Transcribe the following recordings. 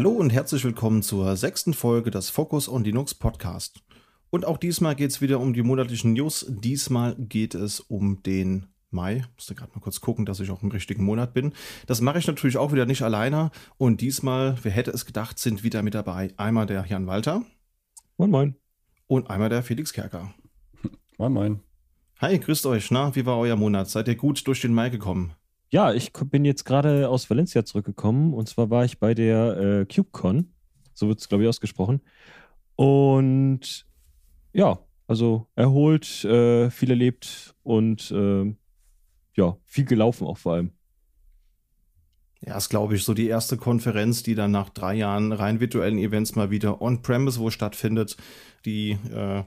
Hallo und herzlich willkommen zur sechsten Folge des Focus on Linux Podcast. Und auch diesmal geht es wieder um die monatlichen News. Diesmal geht es um den Mai. Musste gerade mal kurz gucken, dass ich auch im richtigen Monat bin. Das mache ich natürlich auch wieder nicht alleine. Und diesmal, wer hätte es gedacht, sind wieder mit dabei einmal der Jan Walter. Moin, moin. Und einmal der Felix Kerker. Moin, moin. Hi, grüßt euch. Na, wie war euer Monat? Seid ihr gut durch den Mai gekommen? Ja, ich bin jetzt gerade aus Valencia zurückgekommen und zwar war ich bei der äh, CubeCon, so wird es glaube ich ausgesprochen. Und ja, also erholt, äh, viel erlebt und äh, ja, viel gelaufen auch vor allem. Ja, ist glaube ich so die erste Konferenz, die dann nach drei Jahren rein virtuellen Events mal wieder on-premise wo stattfindet, die äh,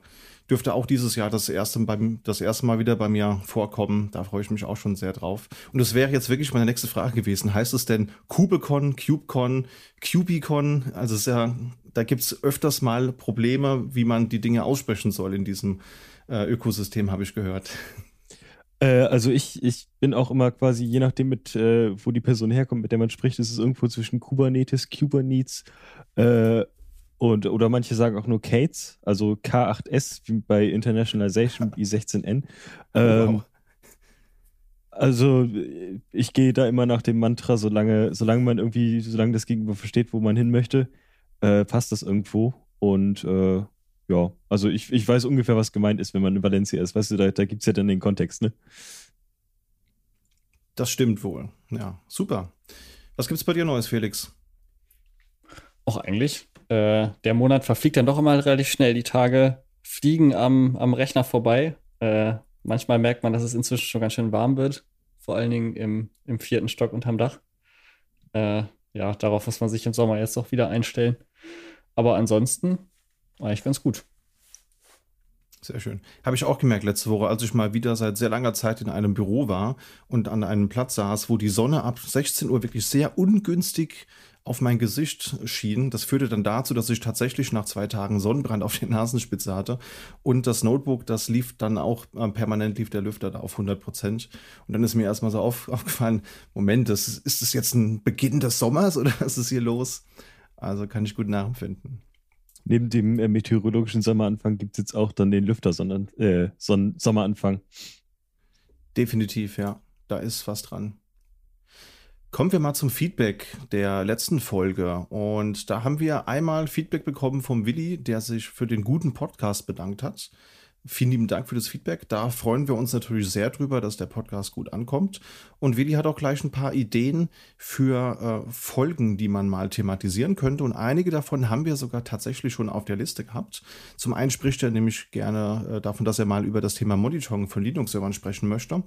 dürfte auch dieses Jahr das erste, beim, das erste Mal wieder bei mir vorkommen. Da freue ich mich auch schon sehr drauf. Und das wäre jetzt wirklich meine nächste Frage gewesen. Heißt es denn KubeCon, CubeCon, Cubicon? Also ja, da gibt es öfters mal Probleme, wie man die Dinge aussprechen soll in diesem äh, Ökosystem, habe ich gehört. Äh, also ich, ich bin auch immer quasi, je nachdem, mit, äh, wo die Person herkommt, mit der man spricht, ist es irgendwo zwischen Kubernetes, Kubernetes äh, und, oder manche sagen auch nur Kates, also K8S wie bei Internationalization I16N. Ähm, wow. Also ich gehe da immer nach dem Mantra, solange, solange man irgendwie, solange das Gegenüber versteht, wo man hin möchte, äh, passt das irgendwo. Und äh, ja, also ich, ich weiß ungefähr, was gemeint ist, wenn man in Valencia ist. Weißt du, da, da gibt es ja dann den Kontext, ne? Das stimmt wohl. Ja, super. Was gibt's bei dir Neues, Felix? Auch eigentlich äh, der Monat verfliegt dann doch immer relativ schnell. Die Tage fliegen am, am Rechner vorbei. Äh, manchmal merkt man, dass es inzwischen schon ganz schön warm wird. Vor allen Dingen im, im vierten Stock unterm Dach. Äh, ja, darauf muss man sich im Sommer jetzt auch wieder einstellen. Aber ansonsten eigentlich ganz gut. Sehr schön. Habe ich auch gemerkt letzte Woche, als ich mal wieder seit sehr langer Zeit in einem Büro war und an einem Platz saß, wo die Sonne ab 16 Uhr wirklich sehr ungünstig auf mein Gesicht schien. Das führte dann dazu, dass ich tatsächlich nach zwei Tagen Sonnenbrand auf der Nasenspitze hatte. Und das Notebook, das lief dann auch äh, permanent, lief der Lüfter da auf 100 Prozent. Und dann ist mir erstmal so auf, aufgefallen, Moment, das, ist das jetzt ein Beginn des Sommers oder was ist hier los? Also kann ich gut nachempfinden. Neben dem äh, meteorologischen Sommeranfang gibt es jetzt auch dann den Lüfter, äh, Son Sommeranfang. Definitiv, ja. Da ist was dran. Kommen wir mal zum Feedback der letzten Folge. Und da haben wir einmal Feedback bekommen vom Willi, der sich für den guten Podcast bedankt hat. Vielen lieben Dank für das Feedback. Da freuen wir uns natürlich sehr drüber, dass der Podcast gut ankommt. Und Willi hat auch gleich ein paar Ideen für äh, Folgen, die man mal thematisieren könnte. Und einige davon haben wir sogar tatsächlich schon auf der Liste gehabt. Zum einen spricht er nämlich gerne äh, davon, dass er mal über das Thema Monitoring von Linux-Servern sprechen möchte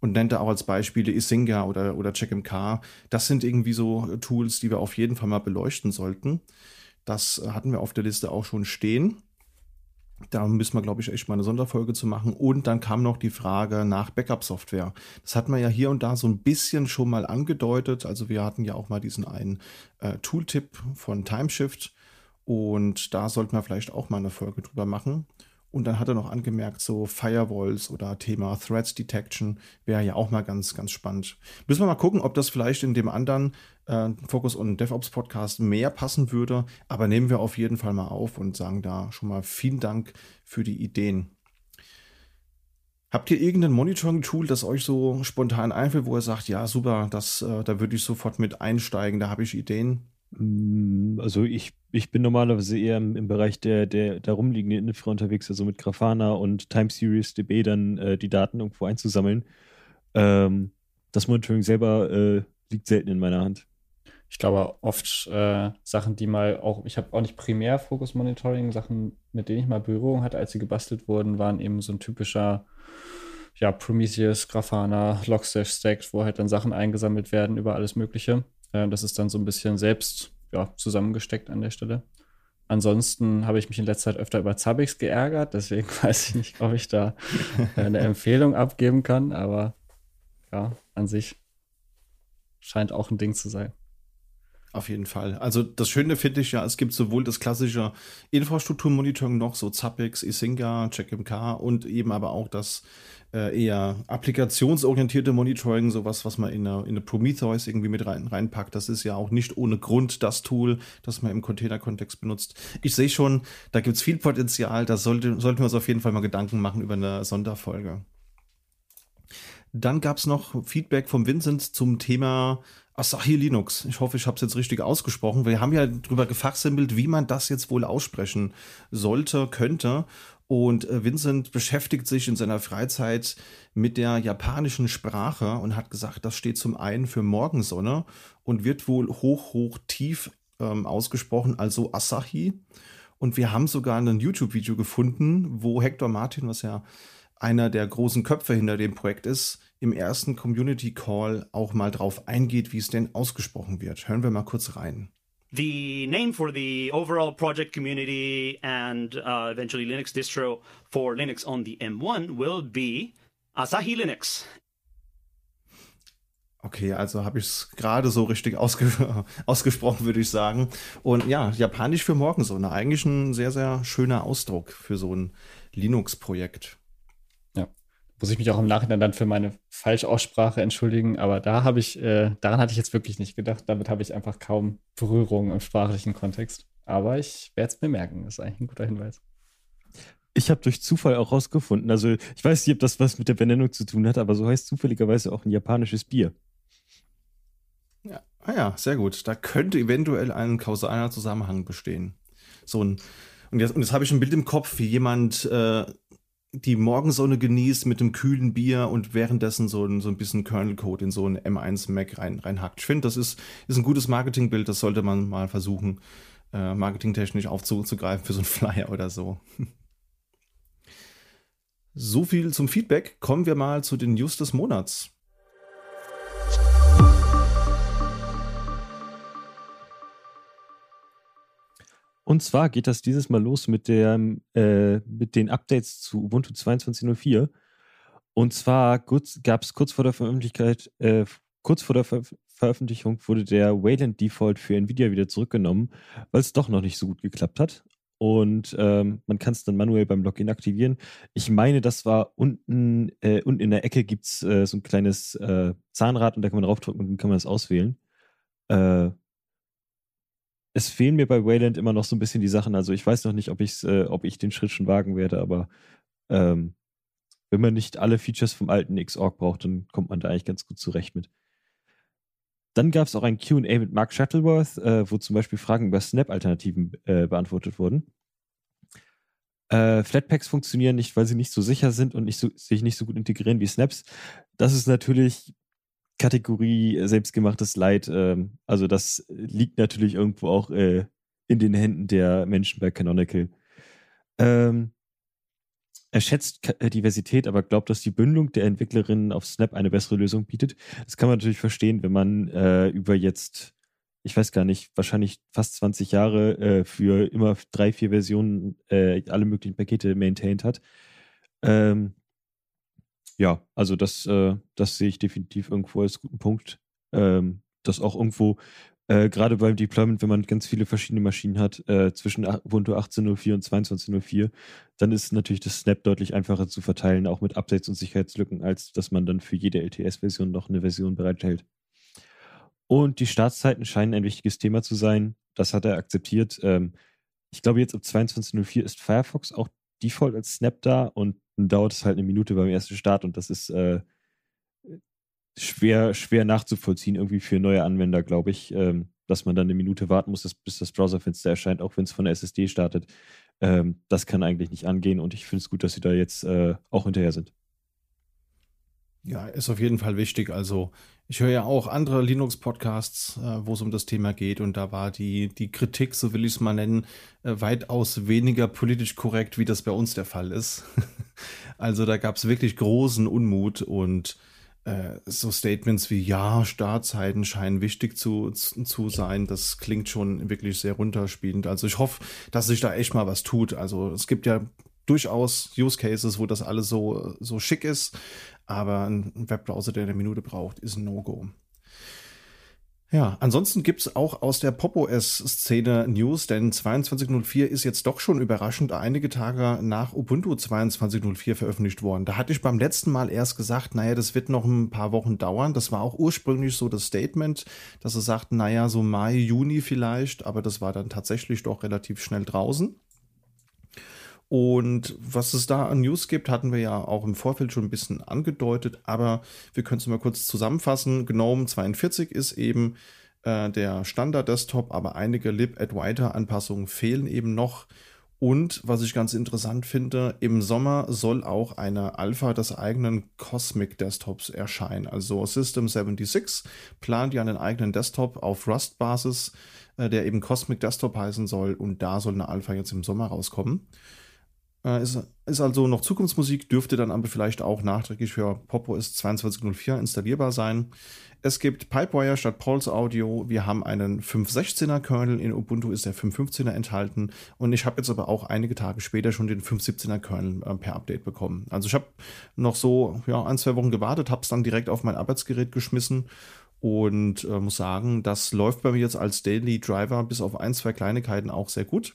und nennt da auch als Beispiele Isinga oder, oder CheckMK. Das sind irgendwie so Tools, die wir auf jeden Fall mal beleuchten sollten. Das hatten wir auf der Liste auch schon stehen. Da müssen wir, glaube ich, echt mal eine Sonderfolge zu machen. Und dann kam noch die Frage nach Backup-Software. Das hatten wir ja hier und da so ein bisschen schon mal angedeutet. Also wir hatten ja auch mal diesen einen äh, Tooltip von Timeshift. Und da sollten wir vielleicht auch mal eine Folge drüber machen. Und dann hat er noch angemerkt, so Firewalls oder Thema Threat Detection wäre ja auch mal ganz, ganz spannend. Müssen wir mal gucken, ob das vielleicht in dem anderen äh, Focus und DevOps Podcast mehr passen würde. Aber nehmen wir auf jeden Fall mal auf und sagen da schon mal vielen Dank für die Ideen. Habt ihr irgendein Monitoring-Tool, das euch so spontan einfällt, wo ihr sagt, ja, super, das, äh, da würde ich sofort mit einsteigen, da habe ich Ideen? Mm, also ich, ich bin normalerweise eher im, Bereich der, der, der rumliegenden Infra unterwegs, also mit Grafana und Time Series DB dann äh, die Daten irgendwo einzusammeln. Ähm, das Monitoring selber äh, liegt selten in meiner Hand. Ich glaube oft äh, Sachen, die mal auch, ich habe auch nicht primär Focus Monitoring, Sachen, mit denen ich mal Berührung hatte, als sie gebastelt wurden, waren eben so ein typischer ja, Prometheus, Grafana, Logstash Stack, wo halt dann Sachen eingesammelt werden über alles Mögliche. Äh, das ist dann so ein bisschen selbst ja, zusammengesteckt an der Stelle. Ansonsten habe ich mich in letzter Zeit öfter über Zabbix geärgert, deswegen weiß ich nicht, ob ich da eine Empfehlung abgeben kann, aber ja, an sich scheint auch ein Ding zu sein. Auf jeden Fall. Also das Schöne finde ich ja, es gibt sowohl das klassische Infrastrukturmonitoring noch, so Zappix, Isinga, CheckMK und eben aber auch das äh, eher applikationsorientierte Monitoring, sowas, was man in eine, in eine Prometheus irgendwie mit rein, reinpackt. Das ist ja auch nicht ohne Grund das Tool, das man im Container-Kontext benutzt. Ich sehe schon, da gibt es viel Potenzial, da sollte, sollten wir uns auf jeden Fall mal Gedanken machen über eine Sonderfolge. Dann gab es noch Feedback vom Vincent zum Thema Asahi Linux. Ich hoffe, ich habe es jetzt richtig ausgesprochen. Wir haben ja drüber gefachsimpelt, wie man das jetzt wohl aussprechen sollte, könnte. Und äh, Vincent beschäftigt sich in seiner Freizeit mit der japanischen Sprache und hat gesagt, das steht zum einen für Morgensonne und wird wohl hoch, hoch, tief ähm, ausgesprochen, also Asahi. Und wir haben sogar ein YouTube-Video gefunden, wo Hector Martin, was ja einer der großen Köpfe hinter dem Projekt ist, im ersten Community Call auch mal drauf eingeht, wie es denn ausgesprochen wird. Hören wir mal kurz rein. The name for the overall project community and uh, eventually Linux distro for Linux on the M1 will be Asahi Linux. Okay, also habe ich es gerade so richtig ausge ausgesprochen, würde ich sagen. Und ja, Japanisch für Morgensonne, eigentlich ein sehr, sehr schöner Ausdruck für so ein Linux-Projekt muss ich mich auch im Nachhinein dann für meine Falschaussprache entschuldigen, aber da habe ich, äh, daran hatte ich jetzt wirklich nicht gedacht. Damit habe ich einfach kaum Berührung im sprachlichen Kontext. Aber ich werde es mir merken. Das ist eigentlich ein guter Hinweis. Ich habe durch Zufall auch rausgefunden, also ich weiß nicht, ob das was mit der Benennung zu tun hat, aber so heißt zufälligerweise auch ein japanisches Bier. Ja, ah ja, sehr gut. Da könnte eventuell ein kausaler Zusammenhang bestehen. So ein und jetzt, und jetzt habe ich ein Bild im Kopf, wie jemand äh, die Morgensonne genießt mit dem kühlen Bier und währenddessen so ein, so ein bisschen Kernel-Code in so ein M1 Mac rein, reinhackt. Ich finde, das ist, ist ein gutes Marketingbild, das sollte man mal versuchen, äh, marketingtechnisch aufzugreifen für so ein Flyer oder so. so viel zum Feedback. Kommen wir mal zu den News des Monats. Und zwar geht das dieses Mal los mit, der, äh, mit den Updates zu Ubuntu 22.04. Und zwar gab es kurz vor der Veröffentlichkeit, äh, kurz vor der Ver Veröffentlichung wurde der Wayland Default für Nvidia wieder zurückgenommen, weil es doch noch nicht so gut geklappt hat. Und ähm, man kann es dann manuell beim Login aktivieren. Ich meine, das war unten, äh, unten in der Ecke gibt es äh, so ein kleines äh, Zahnrad und da kann man draufdrücken und dann kann man das auswählen. Es fehlen mir bei Wayland immer noch so ein bisschen die Sachen. Also ich weiß noch nicht, ob, ich's, äh, ob ich den Schritt schon wagen werde, aber ähm, wenn man nicht alle Features vom alten Xorg braucht, dann kommt man da eigentlich ganz gut zurecht mit. Dann gab es auch ein QA mit Mark Shuttleworth, äh, wo zum Beispiel Fragen über Snap-Alternativen äh, beantwortet wurden. Äh, Flatpaks funktionieren nicht, weil sie nicht so sicher sind und nicht so, sich nicht so gut integrieren wie Snaps. Das ist natürlich Kategorie äh, selbstgemachtes Leid. Ähm, also das liegt natürlich irgendwo auch äh, in den Händen der Menschen bei Canonical. Ähm, er schätzt äh, Diversität, aber glaubt, dass die Bündelung der Entwicklerinnen auf Snap eine bessere Lösung bietet. Das kann man natürlich verstehen, wenn man äh, über jetzt, ich weiß gar nicht, wahrscheinlich fast 20 Jahre äh, für immer drei, vier Versionen äh, alle möglichen Pakete maintained hat. Ähm, ja, also das, äh, das sehe ich definitiv irgendwo als guten Punkt. Ähm, dass auch irgendwo, äh, gerade beim Deployment, wenn man ganz viele verschiedene Maschinen hat, äh, zwischen Ubuntu 18.04 und 22.04, dann ist natürlich das Snap deutlich einfacher zu verteilen, auch mit Updates und Sicherheitslücken, als dass man dann für jede LTS-Version noch eine Version bereithält. Und die Startzeiten scheinen ein wichtiges Thema zu sein. Das hat er akzeptiert. Ähm, ich glaube, jetzt ab 22.04 ist Firefox auch Default als Snap da und dauert es halt eine Minute beim ersten Start und das ist äh, schwer, schwer nachzuvollziehen, irgendwie für neue Anwender, glaube ich, ähm, dass man dann eine Minute warten muss, bis das Browserfenster erscheint, auch wenn es von der SSD startet. Ähm, das kann eigentlich nicht angehen und ich finde es gut, dass sie da jetzt äh, auch hinterher sind. Ja, ist auf jeden Fall wichtig. Also ich höre ja auch andere Linux-Podcasts, äh, wo es um das Thema geht und da war die, die Kritik, so will ich es mal nennen, äh, weitaus weniger politisch korrekt, wie das bei uns der Fall ist. also da gab es wirklich großen Unmut und äh, so Statements wie ja, Startzeiten scheinen wichtig zu, zu sein, das klingt schon wirklich sehr runterspielend. Also ich hoffe, dass sich da echt mal was tut. Also es gibt ja durchaus Use Cases, wo das alles so, so schick ist, aber ein Webbrowser, der eine Minute braucht, ist ein No-Go. Ja, ansonsten gibt es auch aus der Pop-OS-Szene News, denn 22.04 ist jetzt doch schon überraschend einige Tage nach Ubuntu 22.04 veröffentlicht worden. Da hatte ich beim letzten Mal erst gesagt, naja, das wird noch ein paar Wochen dauern. Das war auch ursprünglich so das Statement, dass sie sagten, naja, so Mai, Juni vielleicht, aber das war dann tatsächlich doch relativ schnell draußen. Und was es da an News gibt, hatten wir ja auch im Vorfeld schon ein bisschen angedeutet, aber wir können es mal kurz zusammenfassen. GNOME 42 ist eben äh, der Standard-Desktop, aber einige Lib-Adwaiter-Anpassungen fehlen eben noch. Und was ich ganz interessant finde, im Sommer soll auch eine Alpha des eigenen Cosmic Desktops erscheinen. Also System 76 plant ja einen eigenen Desktop auf Rust-Basis, äh, der eben Cosmic Desktop heißen soll. Und da soll eine Alpha jetzt im Sommer rauskommen. Äh, ist, ist also noch Zukunftsmusik, dürfte dann aber vielleicht auch nachträglich für PopOS 2204 installierbar sein. Es gibt Pipewire statt Pulse Audio. Wir haben einen 5.16er Kernel. In Ubuntu ist der 5.15er enthalten. Und ich habe jetzt aber auch einige Tage später schon den 5.17er Kernel äh, per Update bekommen. Also ich habe noch so ja, ein, zwei Wochen gewartet, habe es dann direkt auf mein Arbeitsgerät geschmissen und äh, muss sagen, das läuft bei mir jetzt als Daily Driver bis auf ein, zwei Kleinigkeiten auch sehr gut.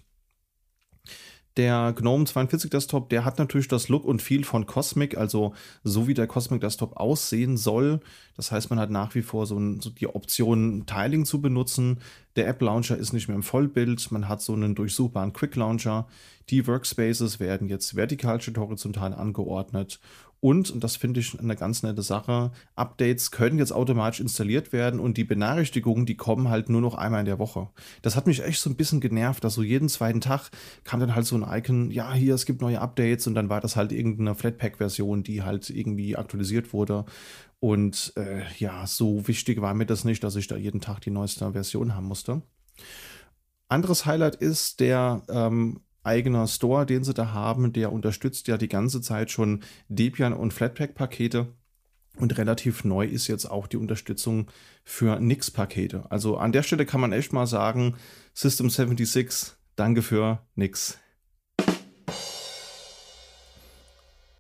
Der GNOME 42 Desktop, der hat natürlich das Look und Feel von Cosmic, also so wie der Cosmic Desktop aussehen soll. Das heißt, man hat nach wie vor so, ein, so die Option, Tiling zu benutzen. Der App Launcher ist nicht mehr im Vollbild. Man hat so einen durchsuchbaren Quick Launcher. Die Workspaces werden jetzt vertikal statt horizontal angeordnet. Und, und das finde ich eine ganz nette Sache, Updates können jetzt automatisch installiert werden und die Benachrichtigungen, die kommen halt nur noch einmal in der Woche. Das hat mich echt so ein bisschen genervt, dass so jeden zweiten Tag kam dann halt so ein Icon, ja, hier, es gibt neue Updates und dann war das halt irgendeine Flatpak-Version, die halt irgendwie aktualisiert wurde. Und äh, ja, so wichtig war mir das nicht, dass ich da jeden Tag die neueste Version haben musste. Anderes Highlight ist der ähm, eigener Store, den sie da haben, der unterstützt ja die ganze Zeit schon Debian und Flatpak-Pakete. Und relativ neu ist jetzt auch die Unterstützung für Nix-Pakete. Also an der Stelle kann man echt mal sagen, System 76, danke für nix.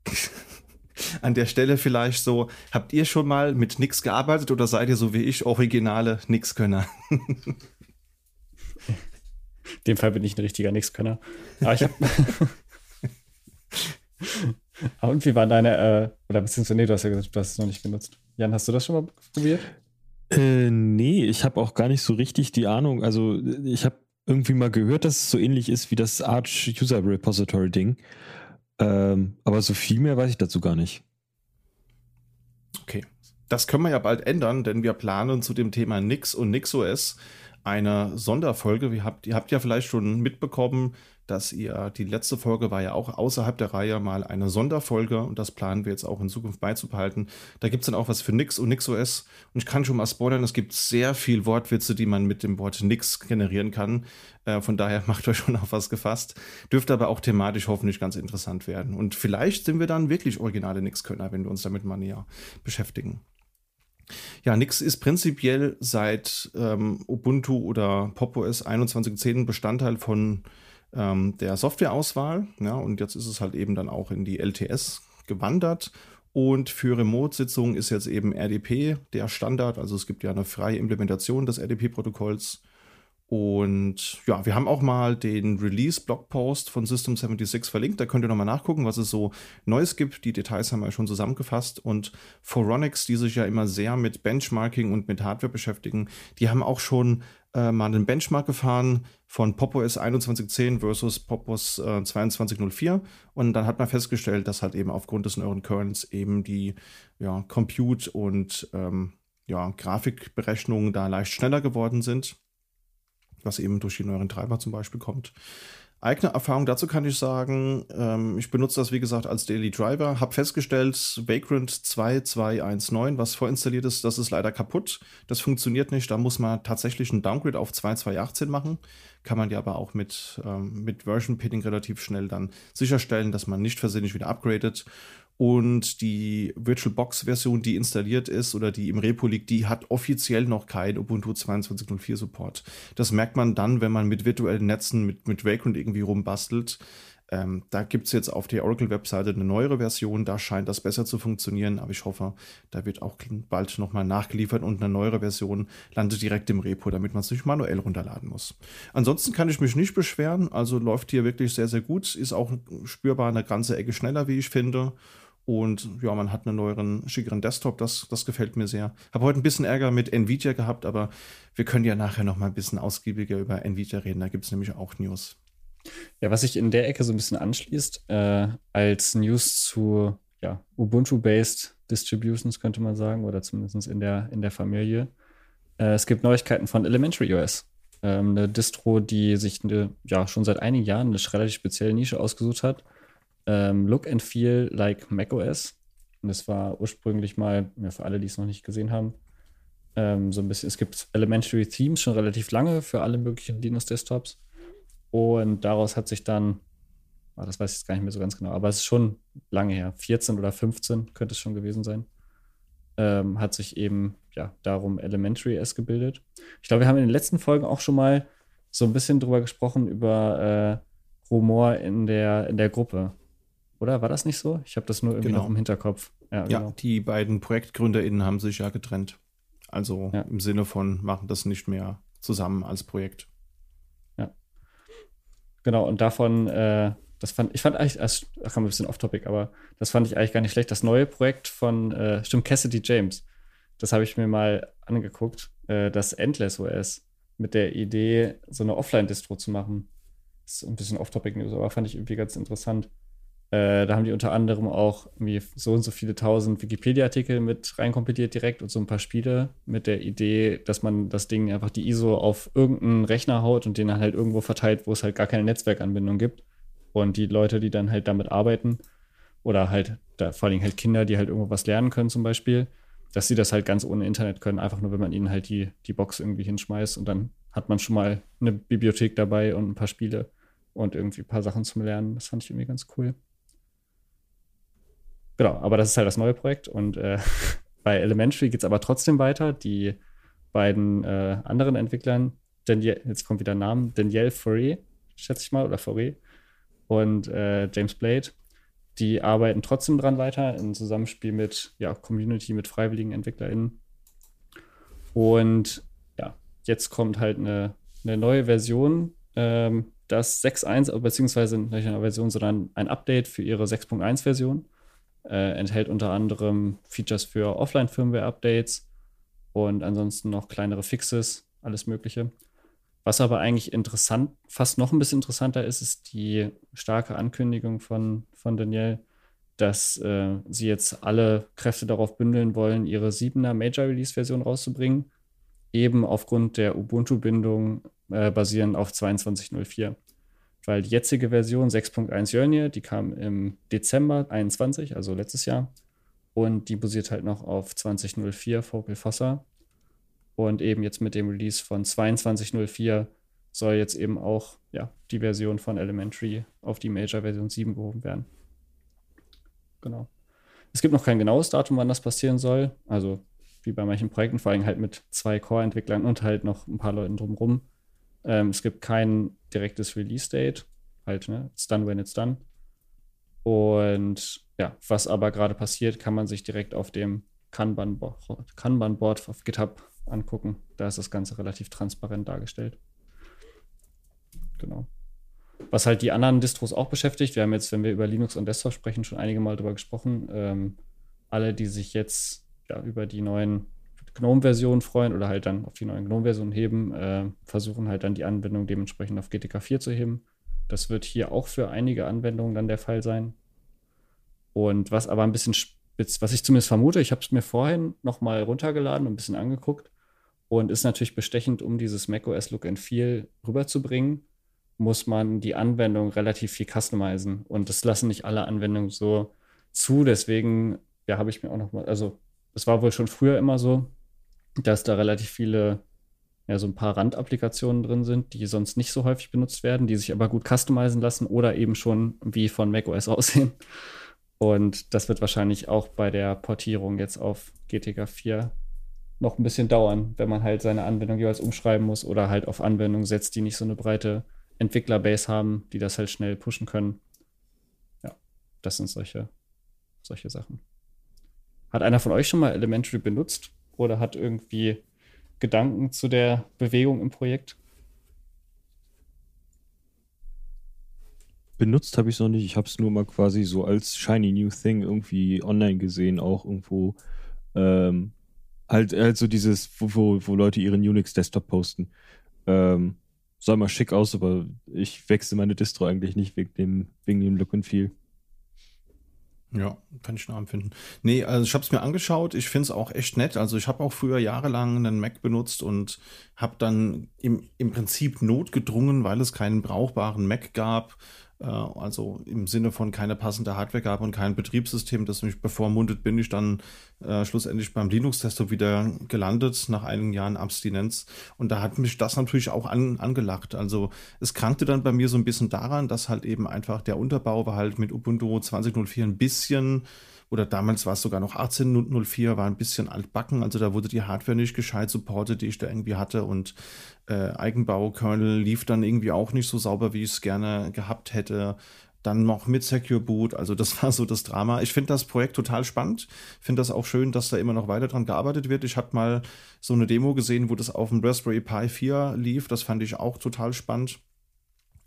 an der Stelle vielleicht so, habt ihr schon mal mit Nix gearbeitet oder seid ihr so wie ich originale Nix-Könner? In dem Fall bin ich ein richtiger Nixkönner. Aber ich habe. Und wie war deine, äh, oder beziehungsweise, nee, du hast ja gesagt, du hast es noch nicht genutzt. Jan, hast du das schon mal probiert? Äh, nee, ich habe auch gar nicht so richtig die Ahnung. Also, ich habe irgendwie mal gehört, dass es so ähnlich ist wie das Arch User Repository Ding. Ähm, aber so viel mehr weiß ich dazu gar nicht. Okay. Das können wir ja bald ändern, denn wir planen zu dem Thema Nix und NixOS eine Sonderfolge. Ihr habt, ihr habt ja vielleicht schon mitbekommen, dass ihr, die letzte Folge war ja auch außerhalb der Reihe mal eine Sonderfolge und das planen wir jetzt auch in Zukunft beizubehalten. Da gibt es dann auch was für Nix und NixOS und ich kann schon mal spoilern, es gibt sehr viel Wortwitze, die man mit dem Wort Nix generieren kann. Äh, von daher macht euch schon auf was gefasst. Dürfte aber auch thematisch hoffentlich ganz interessant werden. Und vielleicht sind wir dann wirklich originale Nix-Könner, wenn wir uns damit mal näher beschäftigen. Ja, Nix ist prinzipiell seit ähm, Ubuntu oder PopOS 21.10 Bestandteil von ähm, der Softwareauswahl. Ja, und jetzt ist es halt eben dann auch in die LTS gewandert. Und für Remote-Sitzungen ist jetzt eben RDP der Standard. Also es gibt ja eine freie Implementation des RDP-Protokolls. Und ja, wir haben auch mal den Release-Blogpost von System 76 verlinkt. Da könnt ihr nochmal nachgucken, was es so Neues gibt. Die Details haben wir schon zusammengefasst. Und Foronix, die sich ja immer sehr mit Benchmarking und mit Hardware beschäftigen, die haben auch schon äh, mal einen Benchmark gefahren von PopOS 2110 versus PopOS äh, 2204. Und dann hat man festgestellt, dass halt eben aufgrund des neueren Kernels eben die ja, Compute- und ähm, ja, Grafikberechnungen da leicht schneller geworden sind was eben durch die neueren Treiber zum Beispiel kommt. Eigene Erfahrung dazu kann ich sagen, ähm, ich benutze das wie gesagt als Daily Driver, habe festgestellt, Vagrant 2219, was vorinstalliert ist, das ist leider kaputt. Das funktioniert nicht, da muss man tatsächlich einen Downgrade auf 2218 machen. Kann man ja aber auch mit, ähm, mit Version Pinning relativ schnell dann sicherstellen, dass man nicht versehentlich wieder upgradet. Und die VirtualBox-Version, die installiert ist oder die im Repo liegt, die hat offiziell noch kein Ubuntu 22.04 Support. Das merkt man dann, wenn man mit virtuellen Netzen, mit, mit Vagrant irgendwie rumbastelt. Ähm, da gibt es jetzt auf der Oracle-Webseite eine neuere Version, da scheint das besser zu funktionieren, aber ich hoffe, da wird auch bald nochmal nachgeliefert und eine neuere Version landet direkt im Repo, damit man es nicht manuell runterladen muss. Ansonsten kann ich mich nicht beschweren, also läuft hier wirklich sehr, sehr gut, ist auch spürbar eine ganze Ecke schneller, wie ich finde. Und ja, man hat einen neueren, schickeren Desktop, das, das gefällt mir sehr. Habe heute ein bisschen Ärger mit Nvidia gehabt, aber wir können ja nachher noch mal ein bisschen ausgiebiger über Nvidia reden. Da gibt es nämlich auch News. Ja, was sich in der Ecke so ein bisschen anschließt, äh, als News zu ja, Ubuntu-based Distributions, könnte man sagen, oder zumindest in der, in der Familie. Äh, es gibt Neuigkeiten von Elementary OS. Ähm, eine Distro, die sich eine, ja, schon seit einigen Jahren eine relativ spezielle Nische ausgesucht hat ähm, Look and Feel like macOS. Und das war ursprünglich mal, ja, für alle, die es noch nicht gesehen haben, ähm, so ein bisschen, es gibt Elementary Themes schon relativ lange für alle möglichen Linux-Desktops. Und daraus hat sich dann, oh, das weiß ich jetzt gar nicht mehr so ganz genau, aber es ist schon lange her, 14 oder 15 könnte es schon gewesen sein, ähm, hat sich eben ja darum Elementary S gebildet. Ich glaube, wir haben in den letzten Folgen auch schon mal so ein bisschen drüber gesprochen, über äh, Rumor in der, in der Gruppe. Oder war das nicht so? Ich habe das nur irgendwie genau. noch im Hinterkopf. Ja, ja genau. die beiden ProjektgründerInnen haben sich ja getrennt. Also ja. im Sinne von machen das nicht mehr zusammen als Projekt. Ja. Genau, und davon, äh, das fand ich fand eigentlich, ach, komm, ein bisschen off-topic, aber das fand ich eigentlich gar nicht schlecht. Das neue Projekt von, äh, stimmt, Cassidy James. Das habe ich mir mal angeguckt. Äh, das Endless OS mit der Idee, so eine Offline-Distro zu machen. Das ist ein bisschen off-topic-News, aber fand ich irgendwie ganz interessant. Äh, da haben die unter anderem auch so und so viele tausend Wikipedia-Artikel mit reinkompiliert direkt und so ein paar Spiele mit der Idee, dass man das Ding einfach die ISO auf irgendeinen Rechner haut und den dann halt irgendwo verteilt, wo es halt gar keine Netzwerkanbindung gibt. Und die Leute, die dann halt damit arbeiten, oder halt, da, vor allem halt Kinder, die halt irgendwo was lernen können zum Beispiel, dass sie das halt ganz ohne Internet können, einfach nur, wenn man ihnen halt die, die Box irgendwie hinschmeißt und dann hat man schon mal eine Bibliothek dabei und ein paar Spiele und irgendwie ein paar Sachen zum Lernen. Das fand ich irgendwie ganz cool. Genau, aber das ist halt das neue Projekt und äh, bei Elementary geht es aber trotzdem weiter. Die beiden äh, anderen Entwicklern, Daniel, jetzt kommt wieder ein Name, Danielle Fourier, schätze ich mal, oder Fourier und äh, James Blade, die arbeiten trotzdem dran weiter im Zusammenspiel mit ja, Community, mit freiwilligen EntwicklerInnen. Und ja, jetzt kommt halt eine, eine neue Version, ähm, das 6.1, beziehungsweise nicht eine Version, sondern ein Update für ihre 6.1-Version äh, enthält unter anderem Features für Offline-Firmware-Updates und ansonsten noch kleinere Fixes, alles Mögliche. Was aber eigentlich interessant, fast noch ein bisschen interessanter ist, ist die starke Ankündigung von, von Danielle, dass äh, sie jetzt alle Kräfte darauf bündeln wollen, ihre 7er Major Release Version rauszubringen, eben aufgrund der Ubuntu-Bindung äh, basierend auf 22.04 weil die jetzige Version 6.1 Jörnir, die kam im Dezember 21, also letztes Jahr. Und die basiert halt noch auf 20.04 Focal Fossa. Und eben jetzt mit dem Release von 22.04 soll jetzt eben auch ja, die Version von Elementary auf die Major Version 7 gehoben werden. Genau. Es gibt noch kein genaues Datum, wann das passieren soll. Also wie bei manchen Projekten, vor allem halt mit zwei Core-Entwicklern und halt noch ein paar Leuten drumherum. Ähm, es gibt kein direktes Release-Date. Halt, ne? It's done when it's done. Und ja, was aber gerade passiert, kann man sich direkt auf dem Kanban-Board Kanban auf GitHub angucken. Da ist das Ganze relativ transparent dargestellt. Genau. Was halt die anderen Distros auch beschäftigt, wir haben jetzt, wenn wir über Linux und Desktop sprechen, schon einige Mal darüber gesprochen. Ähm, alle, die sich jetzt ja, über die neuen GNOME-Version freuen oder halt dann auf die neuen GNOME-Versionen heben, äh, versuchen halt dann die Anwendung dementsprechend auf GTK 4 zu heben. Das wird hier auch für einige Anwendungen dann der Fall sein. Und was aber ein bisschen spitz, was ich zumindest vermute, ich habe es mir vorhin nochmal runtergeladen und ein bisschen angeguckt und ist natürlich bestechend, um dieses macOS Look and Feel rüberzubringen, muss man die Anwendung relativ viel customizen. Und das lassen nicht alle Anwendungen so zu. Deswegen, ja, habe ich mir auch nochmal, also es war wohl schon früher immer so, dass da relativ viele, ja, so ein paar Randapplikationen drin sind, die sonst nicht so häufig benutzt werden, die sich aber gut customizen lassen oder eben schon wie von macOS aussehen. Und das wird wahrscheinlich auch bei der Portierung jetzt auf GTK 4 noch ein bisschen dauern, wenn man halt seine Anwendung jeweils umschreiben muss oder halt auf Anwendungen setzt, die nicht so eine breite Entwicklerbase haben, die das halt schnell pushen können. das sind solche, solche Sachen. Hat einer von euch schon mal Elementary benutzt oder hat irgendwie Gedanken zu der Bewegung im Projekt? Benutzt habe ich es noch nicht. Ich habe es nur mal quasi so als shiny new thing irgendwie online gesehen, auch irgendwo. Ähm, halt, halt so dieses, wo, wo Leute ihren Unix-Desktop posten. Ähm, sah mal schick aus, aber ich wechsle meine Distro eigentlich nicht wegen dem, wegen dem Look and Feel. Ja, kann ich nachempfinden. Nee, also ich habe es mir angeschaut. Ich finde es auch echt nett. Also ich habe auch früher jahrelang einen Mac benutzt und habe dann im, im Prinzip notgedrungen, weil es keinen brauchbaren Mac gab, also im Sinne von keine passende Hardware gab und kein Betriebssystem, das mich bevormundet, bin ich dann äh, schlussendlich beim Linux-Desktop wieder gelandet nach einigen Jahren Abstinenz. Und da hat mich das natürlich auch an, angelacht. Also es krankte dann bei mir so ein bisschen daran, dass halt eben einfach der Unterbau war halt mit Ubuntu 20.04 ein bisschen oder damals war es sogar noch 18.04, war ein bisschen altbacken, also da wurde die Hardware nicht gescheit supportet, die ich da irgendwie hatte und äh, Eigenbau-Kernel lief dann irgendwie auch nicht so sauber, wie ich es gerne gehabt hätte. Dann noch mit Secure Boot, also das war so das Drama. Ich finde das Projekt total spannend, finde das auch schön, dass da immer noch weiter dran gearbeitet wird. Ich habe mal so eine Demo gesehen, wo das auf dem Raspberry Pi 4 lief, das fand ich auch total spannend.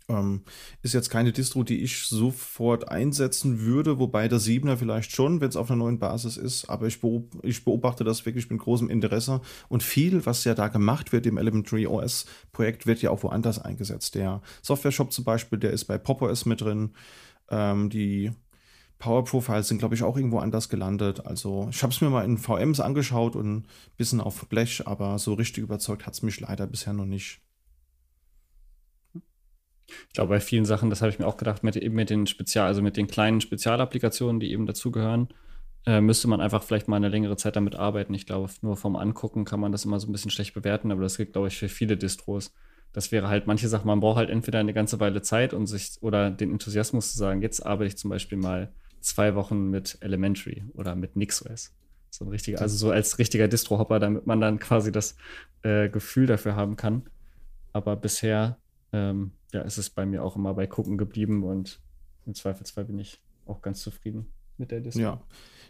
Ähm, ist jetzt keine Distro, die ich sofort einsetzen würde, wobei der 7er vielleicht schon, wenn es auf einer neuen Basis ist. Aber ich, beob ich, beobachte das wirklich mit großem Interesse. Und viel, was ja da gemacht wird im Elementary OS Projekt, wird ja auch woanders eingesetzt. Der Software Shop zum Beispiel, der ist bei Pop OS mit drin. Ähm, die Power Profiles sind, glaube ich, auch irgendwo anders gelandet. Also ich habe es mir mal in VMs angeschaut und ein bisschen auf Blech, aber so richtig überzeugt hat es mich leider bisher noch nicht. Ich glaube, bei vielen Sachen, das habe ich mir auch gedacht, mit, mit den Spezial, also mit den kleinen Spezialapplikationen, die eben dazugehören, äh, müsste man einfach vielleicht mal eine längere Zeit damit arbeiten. Ich glaube, nur vom Angucken kann man das immer so ein bisschen schlecht bewerten, aber das gilt, glaube ich, für viele Distros. Das wäre halt manche Sachen, man braucht halt entweder eine ganze Weile Zeit und sich oder den Enthusiasmus zu sagen, jetzt arbeite ich zum Beispiel mal zwei Wochen mit Elementary oder mit NixOS. So ein richtiger, also so als richtiger Distro-Hopper, damit man dann quasi das äh, Gefühl dafür haben kann. Aber bisher ähm, ja, ist es bei mir auch immer bei Gucken geblieben und im Zweifelsfall bin ich auch ganz zufrieden mit der Display. Ja.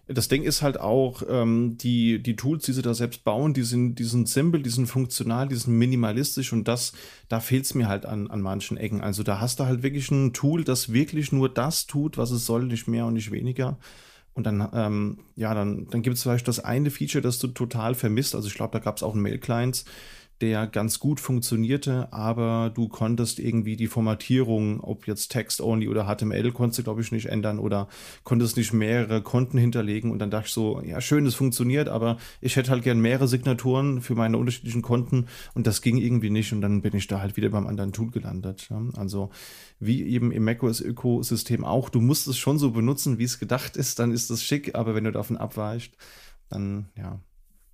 Das Ding ist halt auch, ähm, die, die Tools, die sie da selbst bauen, die sind, die sind simpel, die sind funktional, die sind minimalistisch und das, da fehlt es mir halt an, an manchen Ecken. Also da hast du halt wirklich ein Tool, das wirklich nur das tut, was es soll, nicht mehr und nicht weniger. Und dann, ähm, ja, dann, dann gibt es vielleicht das eine Feature, das du total vermisst. Also ich glaube, da gab es auch einen Mail-Clients, der ganz gut funktionierte, aber du konntest irgendwie die Formatierung, ob jetzt Text-only oder HTML, konntest du, glaube ich, nicht ändern oder konntest nicht mehrere Konten hinterlegen. Und dann dachte ich so, ja, schön, es funktioniert, aber ich hätte halt gern mehrere Signaturen für meine unterschiedlichen Konten und das ging irgendwie nicht. Und dann bin ich da halt wieder beim anderen Tool gelandet. Also wie eben im macOS-Ökosystem auch, du musst es schon so benutzen, wie es gedacht ist, dann ist das schick, aber wenn du davon abweicht, dann ja,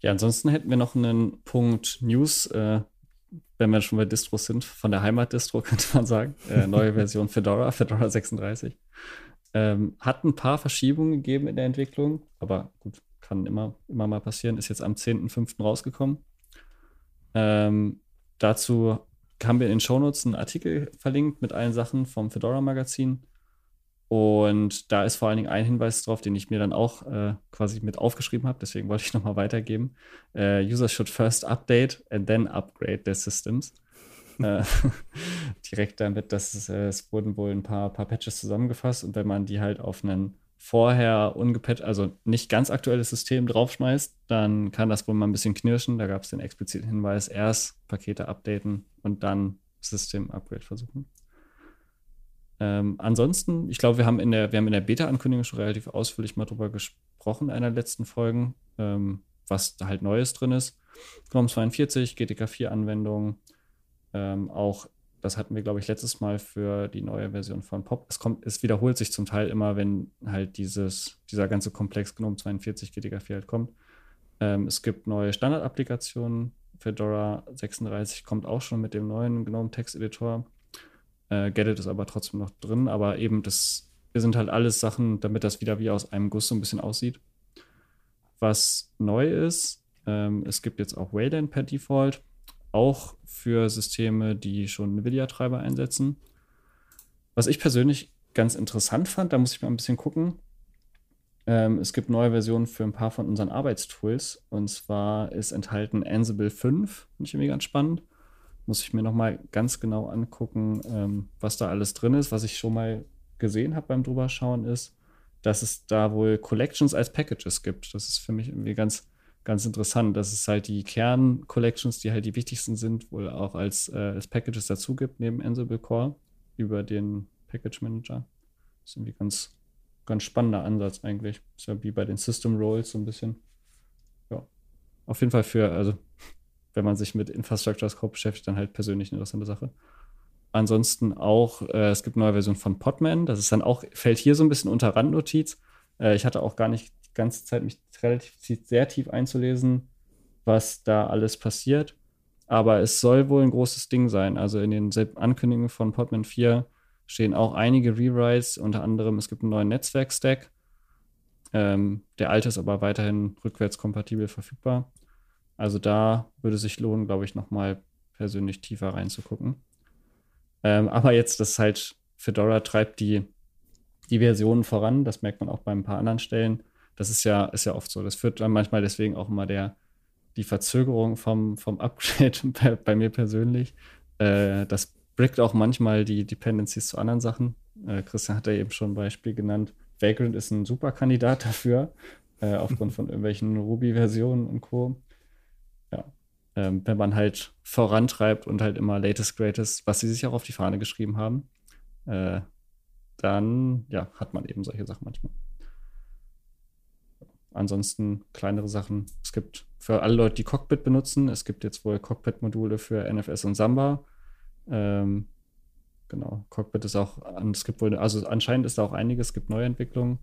ja, ansonsten hätten wir noch einen Punkt News, äh, wenn wir schon bei Distros sind, von der Heimat-Distro könnte man sagen. Äh, neue Version Fedora, Fedora 36. Ähm, hat ein paar Verschiebungen gegeben in der Entwicklung, aber gut, kann immer, immer mal passieren. Ist jetzt am 10.05. rausgekommen. Ähm, dazu haben wir in den Shownotes einen Artikel verlinkt mit allen Sachen vom Fedora-Magazin. Und da ist vor allen Dingen ein Hinweis drauf, den ich mir dann auch äh, quasi mit aufgeschrieben habe, deswegen wollte ich nochmal weitergeben. Äh, Users should first update and then upgrade their systems. äh, direkt damit, dass es, äh, es, wurden wohl ein paar, paar Patches zusammengefasst und wenn man die halt auf einen vorher ungepatcht, also nicht ganz aktuelles System draufschmeißt, dann kann das wohl mal ein bisschen knirschen. Da gab es den expliziten Hinweis, erst Pakete updaten und dann System-Upgrade versuchen. Ähm, ansonsten, ich glaube, wir haben in der, der Beta-Ankündigung schon relativ ausführlich mal drüber gesprochen, in einer letzten Folgen, ähm, was da halt Neues drin ist. GNOME 42, GTK 4 Anwendung, ähm, auch das hatten wir, glaube ich, letztes Mal für die neue Version von Pop. Es kommt, es wiederholt sich zum Teil immer, wenn halt dieses, dieser ganze Komplex GNOME 42 GTK 4 halt kommt. Ähm, es gibt neue Standard-Applikationen. Fedora 36 kommt auch schon mit dem neuen GNOME Text Editor. Äh, Gedit ist aber trotzdem noch drin, aber eben das sind halt alles Sachen, damit das wieder wie aus einem Guss so ein bisschen aussieht. Was neu ist, ähm, es gibt jetzt auch Wayland per Default, auch für Systeme, die schon NVIDIA-Treiber einsetzen. Was ich persönlich ganz interessant fand, da muss ich mal ein bisschen gucken. Ähm, es gibt neue Versionen für ein paar von unseren Arbeitstools. Und zwar ist enthalten Ansible 5. Finde ich irgendwie ganz spannend. Muss ich mir nochmal ganz genau angucken, ähm, was da alles drin ist. Was ich schon mal gesehen habe beim Drüberschauen ist, dass es da wohl Collections als Packages gibt. Das ist für mich irgendwie ganz, ganz interessant, dass es halt die Kern-Collections, die halt die wichtigsten sind, wohl auch als, äh, als Packages dazu gibt, neben Ansible Core über den Package Manager. Das ist irgendwie ganz, ganz spannender Ansatz eigentlich. Ist ja wie bei den System Roles so ein bisschen. Ja. Auf jeden Fall für, also, wenn man sich mit Infrastructure as Code beschäftigt, dann halt persönlich eine interessante Sache. Ansonsten auch, äh, es gibt eine neue Version von Podman. Das ist dann auch, fällt hier so ein bisschen unter Randnotiz. Äh, ich hatte auch gar nicht die ganze Zeit mich relativ sehr tief einzulesen, was da alles passiert. Aber es soll wohl ein großes Ding sein. Also in den Ankündigungen von Podman 4 stehen auch einige Rewrites, unter anderem es gibt einen neuen Netzwerk-Stack. Ähm, der alte ist aber weiterhin rückwärtskompatibel verfügbar. Also da würde es sich lohnen, glaube ich, nochmal persönlich tiefer reinzugucken. Ähm, aber jetzt, das halt Fedora treibt die, die Versionen voran, das merkt man auch bei ein paar anderen Stellen. Das ist ja, ist ja oft so. Das führt dann manchmal deswegen auch immer der, die Verzögerung vom, vom Upgrade bei, bei mir persönlich. Äh, das brickt auch manchmal die Dependencies zu anderen Sachen. Äh, Christian hat ja eben schon ein Beispiel genannt. Vagrant ist ein super Kandidat dafür, äh, aufgrund von irgendwelchen Ruby-Versionen und Co. Ähm, wenn man halt vorantreibt und halt immer latest, greatest, was sie sich auch auf die Fahne geschrieben haben, äh, dann ja, hat man eben solche Sachen manchmal. Ansonsten kleinere Sachen. Es gibt für alle Leute, die Cockpit benutzen, es gibt jetzt wohl Cockpit-Module für NFS und Samba ähm, genau, Cockpit ist auch, es gibt wohl, also anscheinend ist da auch einiges, es gibt Neuentwicklungen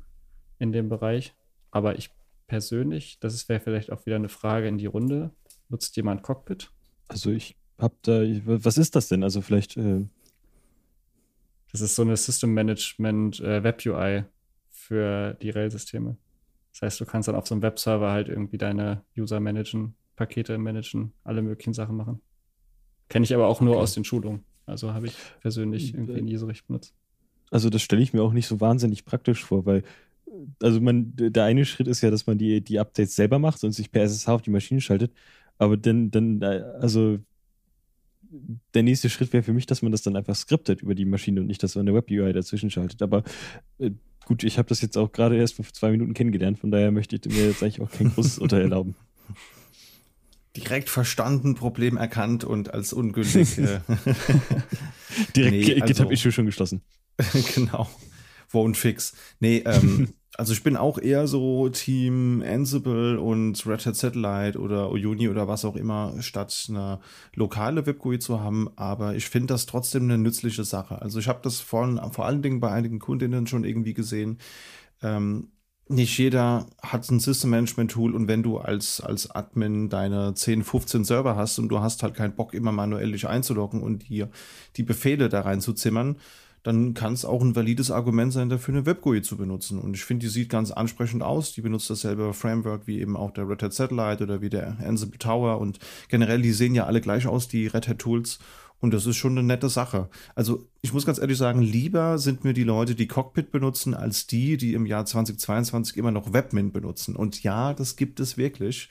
in dem Bereich. Aber ich persönlich, das wäre vielleicht auch wieder eine Frage in die Runde. Nutzt jemand Cockpit? Also ich habe da, was ist das denn? Also vielleicht. Äh das ist so eine System Management äh, Web UI für die Rail-Systeme. Das heißt, du kannst dann auf so einem Webserver halt irgendwie deine User managen, Pakete managen, alle möglichen Sachen machen. Kenne ich aber auch nur okay. aus den Schulungen. Also habe ich persönlich irgendwie nie so richtig benutzt. Also das stelle ich mir auch nicht so wahnsinnig praktisch vor, weil also man, der eine Schritt ist ja, dass man die, die Updates selber macht und sich per SSH auf die Maschine schaltet. Aber dann, dann, also der nächste Schritt wäre für mich, dass man das dann einfach skriptet über die Maschine und nicht, dass man eine Web-UI dazwischen schaltet. Aber äh, gut, ich habe das jetzt auch gerade erst vor zwei Minuten kennengelernt, von daher möchte ich mir jetzt eigentlich auch kein großes Urteil erlauben direkt verstanden, Problem erkannt und als ungültig. Äh, direkt nee, also, GitHub-Issue schon geschlossen. genau. Won't fix. Nee, ähm, also ich bin auch eher so Team Ansible und Red Hat Satellite oder Uyuni oder was auch immer, statt eine lokale WebGUI zu haben. Aber ich finde das trotzdem eine nützliche Sache. Also ich habe das vor, vor allen Dingen bei einigen Kundinnen schon irgendwie gesehen. Ähm, nicht jeder hat ein System Management Tool und wenn du als, als Admin deine 10, 15 Server hast und du hast halt keinen Bock, immer manuell dich einzuloggen und dir die Befehle da reinzuzimmern, dann kann es auch ein valides Argument sein, dafür eine WebGUI zu benutzen. Und ich finde, die sieht ganz ansprechend aus. Die benutzt dasselbe Framework wie eben auch der Red Hat Satellite oder wie der Ansible Tower. Und generell, die sehen ja alle gleich aus, die Red Hat Tools. Und das ist schon eine nette Sache. Also ich muss ganz ehrlich sagen, lieber sind mir die Leute, die Cockpit benutzen, als die, die im Jahr 2022 immer noch Webmin benutzen. Und ja, das gibt es wirklich.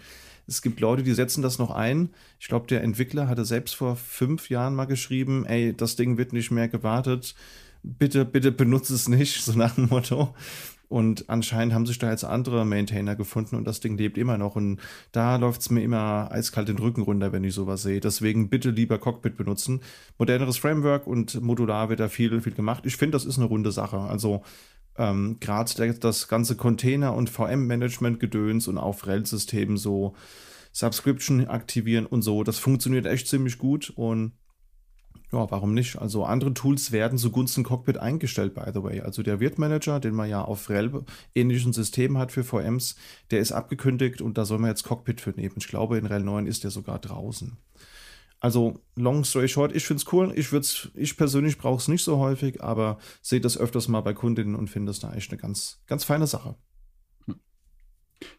Es gibt Leute, die setzen das noch ein. Ich glaube, der Entwickler hatte selbst vor fünf Jahren mal geschrieben, ey, das Ding wird nicht mehr gewartet. Bitte, bitte benutze es nicht, so nach dem Motto. Und anscheinend haben sich da jetzt andere Maintainer gefunden und das Ding lebt immer noch. Und da läuft es mir immer eiskalt den Rücken runter, wenn ich sowas sehe. Deswegen bitte lieber Cockpit benutzen. Moderneres Framework und modular wird da viel, viel gemacht. Ich finde, das ist eine runde Sache. Also ähm, gerade das ganze Container- und VM-Management-Gedöns und auf RHEL-Systemen so Subscription aktivieren und so, das funktioniert echt ziemlich gut und ja, warum nicht? Also andere Tools werden zugunsten Cockpit eingestellt, by the way. Also der Wirtmanager, den man ja auf RHEL ähnlichen Systemen hat für VMs, der ist abgekündigt und da soll man jetzt Cockpit für nehmen. Ich glaube, in RHEL 9 ist der sogar draußen. Also, long story short, ich finde es cool. Ich, ich persönlich brauche es nicht so häufig, aber sehe das öfters mal bei Kundinnen und finde es da echt eine ganz, ganz feine Sache.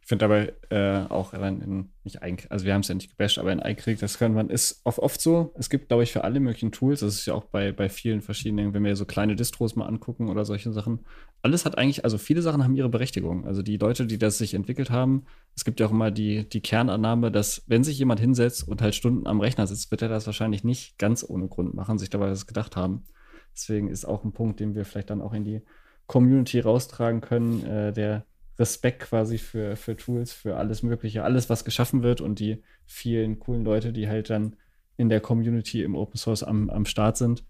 Ich finde dabei äh, auch in, nicht ein, also wir haben es ja nicht gebasht, aber in iCritic, das kann man, ist oft, oft so. Es gibt, glaube ich, für alle möglichen Tools, das ist ja auch bei, bei vielen verschiedenen, wenn wir so kleine Distros mal angucken oder solche Sachen. Alles hat eigentlich, also viele Sachen haben ihre Berechtigung. Also die Leute, die das sich entwickelt haben, es gibt ja auch immer die, die Kernannahme, dass wenn sich jemand hinsetzt und halt Stunden am Rechner sitzt, wird er das wahrscheinlich nicht ganz ohne Grund machen, sich dabei was gedacht haben. Deswegen ist auch ein Punkt, den wir vielleicht dann auch in die Community raustragen können, äh, der Respekt quasi für, für Tools, für alles Mögliche, alles, was geschaffen wird und die vielen coolen Leute, die halt dann in der Community im Open Source am, am Start sind.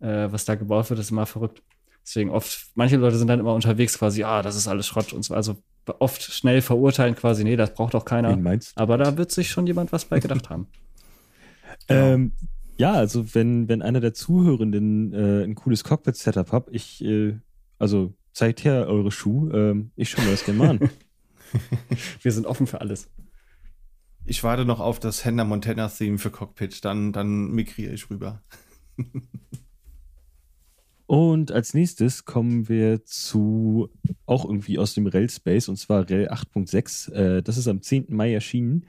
Äh, was da gebaut wird, ist immer verrückt. Deswegen oft, manche Leute sind dann immer unterwegs quasi, ah, das ist alles Schrott und so. Also oft schnell verurteilen quasi, nee, das braucht doch keiner. Aber da wird sich schon jemand was bei gedacht haben. ähm, ja, also wenn, wenn einer der Zuhörenden äh, ein cooles Cockpit-Setup hat, ich, äh, also zeigt her eure Schuhe, ähm, ich schaue mir das gerne mal an. Wir sind offen für alles. Ich warte noch auf das Hannah Montana Theme für Cockpit, dann, dann migriere ich rüber. Und als nächstes kommen wir zu auch irgendwie aus dem RHEL Space und zwar RHEL 8.6. Äh, das ist am 10. Mai erschienen.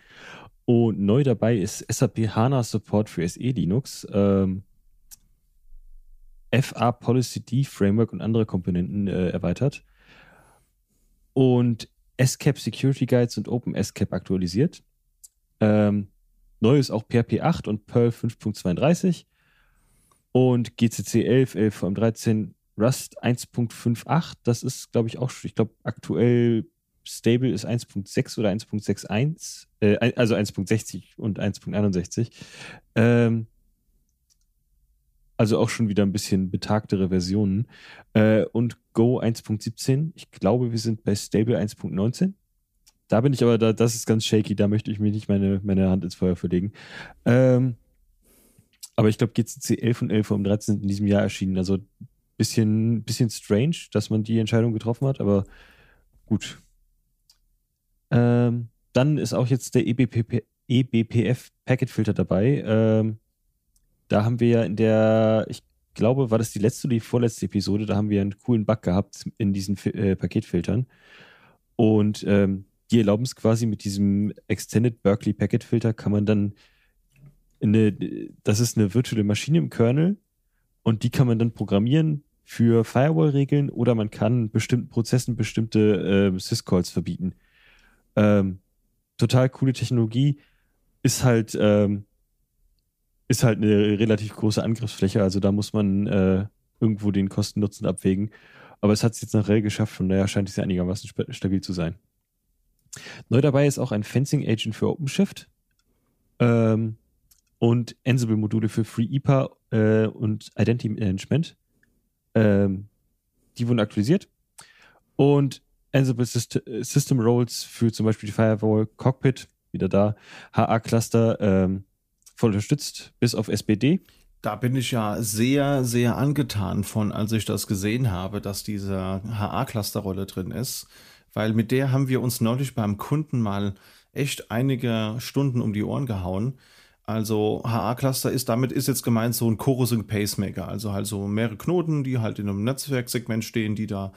Und neu dabei ist SAP HANA Support für SE Linux, ähm, FA Policy D Framework und andere Komponenten äh, erweitert. Und SCAP Security Guides und OpenSCAP aktualisiert. Ähm, neu ist auch PHP 8 und Perl 5.32 und GCC 11, 11 13 Rust 1.58. Das ist, glaube ich, auch, ich glaube, aktuell Stable ist 1.6 oder 1.61, äh, also 1.60 und 1.61. Ähm, also auch schon wieder ein bisschen betagtere Versionen. Äh, und Go 1.17. Ich glaube, wir sind bei Stable 1.19. Da bin ich aber, da, das ist ganz shaky, da möchte ich mir nicht meine, meine Hand ins Feuer verlegen. Ähm, aber ich glaube, GCC 11 und 11 um 13 sind in diesem Jahr erschienen. Also bisschen, bisschen strange, dass man die Entscheidung getroffen hat, aber gut. Ähm, dann ist auch jetzt der EBPP, eBPF Packet Filter dabei. Ähm, da haben wir ja in der, ich glaube, war das die letzte oder die vorletzte Episode, da haben wir einen coolen Bug gehabt in diesen äh, Paketfiltern. Und ähm, die erlauben es quasi mit diesem Extended Berkeley Packet Filter, kann man dann eine, das ist eine virtuelle Maschine im Kernel und die kann man dann programmieren für Firewall-Regeln oder man kann bestimmten Prozessen bestimmte äh, Syscalls verbieten. Ähm, total coole Technologie, ist halt, ähm, ist halt eine relativ große Angriffsfläche, also da muss man äh, irgendwo den Kosten-Nutzen abwägen. Aber es hat es jetzt nachher geschafft, von daher scheint es ja einigermaßen stabil zu sein. Neu dabei ist auch ein Fencing Agent für OpenShift ähm, und Ansible-Module für FreeIPA äh, und Identity Management. Ähm, die wurden aktualisiert. Und Ansible Syst System Roles für zum Beispiel die Firewall Cockpit, wieder da, HA-Cluster, ähm, voll unterstützt, bis auf SPD. Da bin ich ja sehr, sehr angetan von, als ich das gesehen habe, dass diese HA-Cluster-Rolle drin ist, weil mit der haben wir uns neulich beim Kunden mal echt einige Stunden um die Ohren gehauen. Also HA-Cluster ist damit ist jetzt gemeint so ein Chorusing Pacemaker, also halt so mehrere Knoten, die halt in einem Netzwerksegment stehen, die da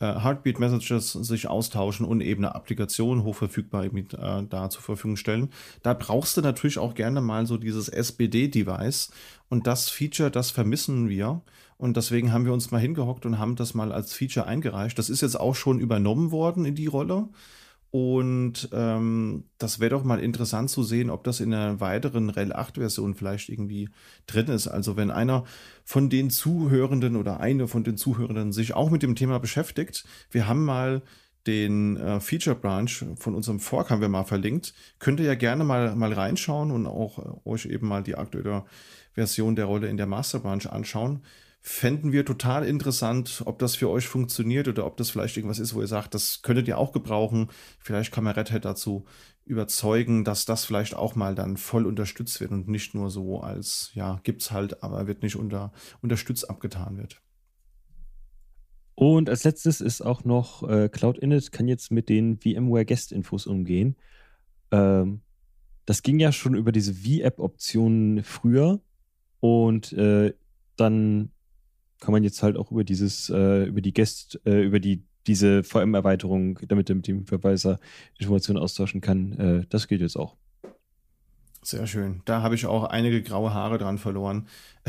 äh, Heartbeat-Messages sich austauschen und eben eine Applikation hochverfügbar mit, äh, da zur Verfügung stellen. Da brauchst du natürlich auch gerne mal so dieses SBD-Device und das Feature, das vermissen wir. Und deswegen haben wir uns mal hingehockt und haben das mal als Feature eingereicht. Das ist jetzt auch schon übernommen worden in die Rolle. Und ähm, das wäre doch mal interessant zu sehen, ob das in einer weiteren RHEL 8-Version vielleicht irgendwie drin ist. Also wenn einer von den Zuhörenden oder eine von den Zuhörenden sich auch mit dem Thema beschäftigt, wir haben mal den äh, Feature Branch von unserem Fork haben wir mal verlinkt. Könnt ihr ja gerne mal, mal reinschauen und auch äh, euch eben mal die aktuelle Version der Rolle in der Master Branch anschauen fänden wir total interessant, ob das für euch funktioniert oder ob das vielleicht irgendwas ist, wo ihr sagt, das könntet ihr auch gebrauchen. Vielleicht kann man Red Hat dazu überzeugen, dass das vielleicht auch mal dann voll unterstützt wird und nicht nur so als, ja, gibt's halt, aber wird nicht unter, unterstützt abgetan wird. Und als letztes ist auch noch äh, Cloud Init kann jetzt mit den VMware Guest Infos umgehen. Ähm, das ging ja schon über diese V-App-Optionen früher und äh, dann kann man jetzt halt auch über dieses, äh, über die Guest, äh, über die, diese VM-Erweiterung, damit er mit dem Verweiser Informationen austauschen kann, äh, das geht jetzt auch. Sehr schön. Da habe ich auch einige graue Haare dran verloren.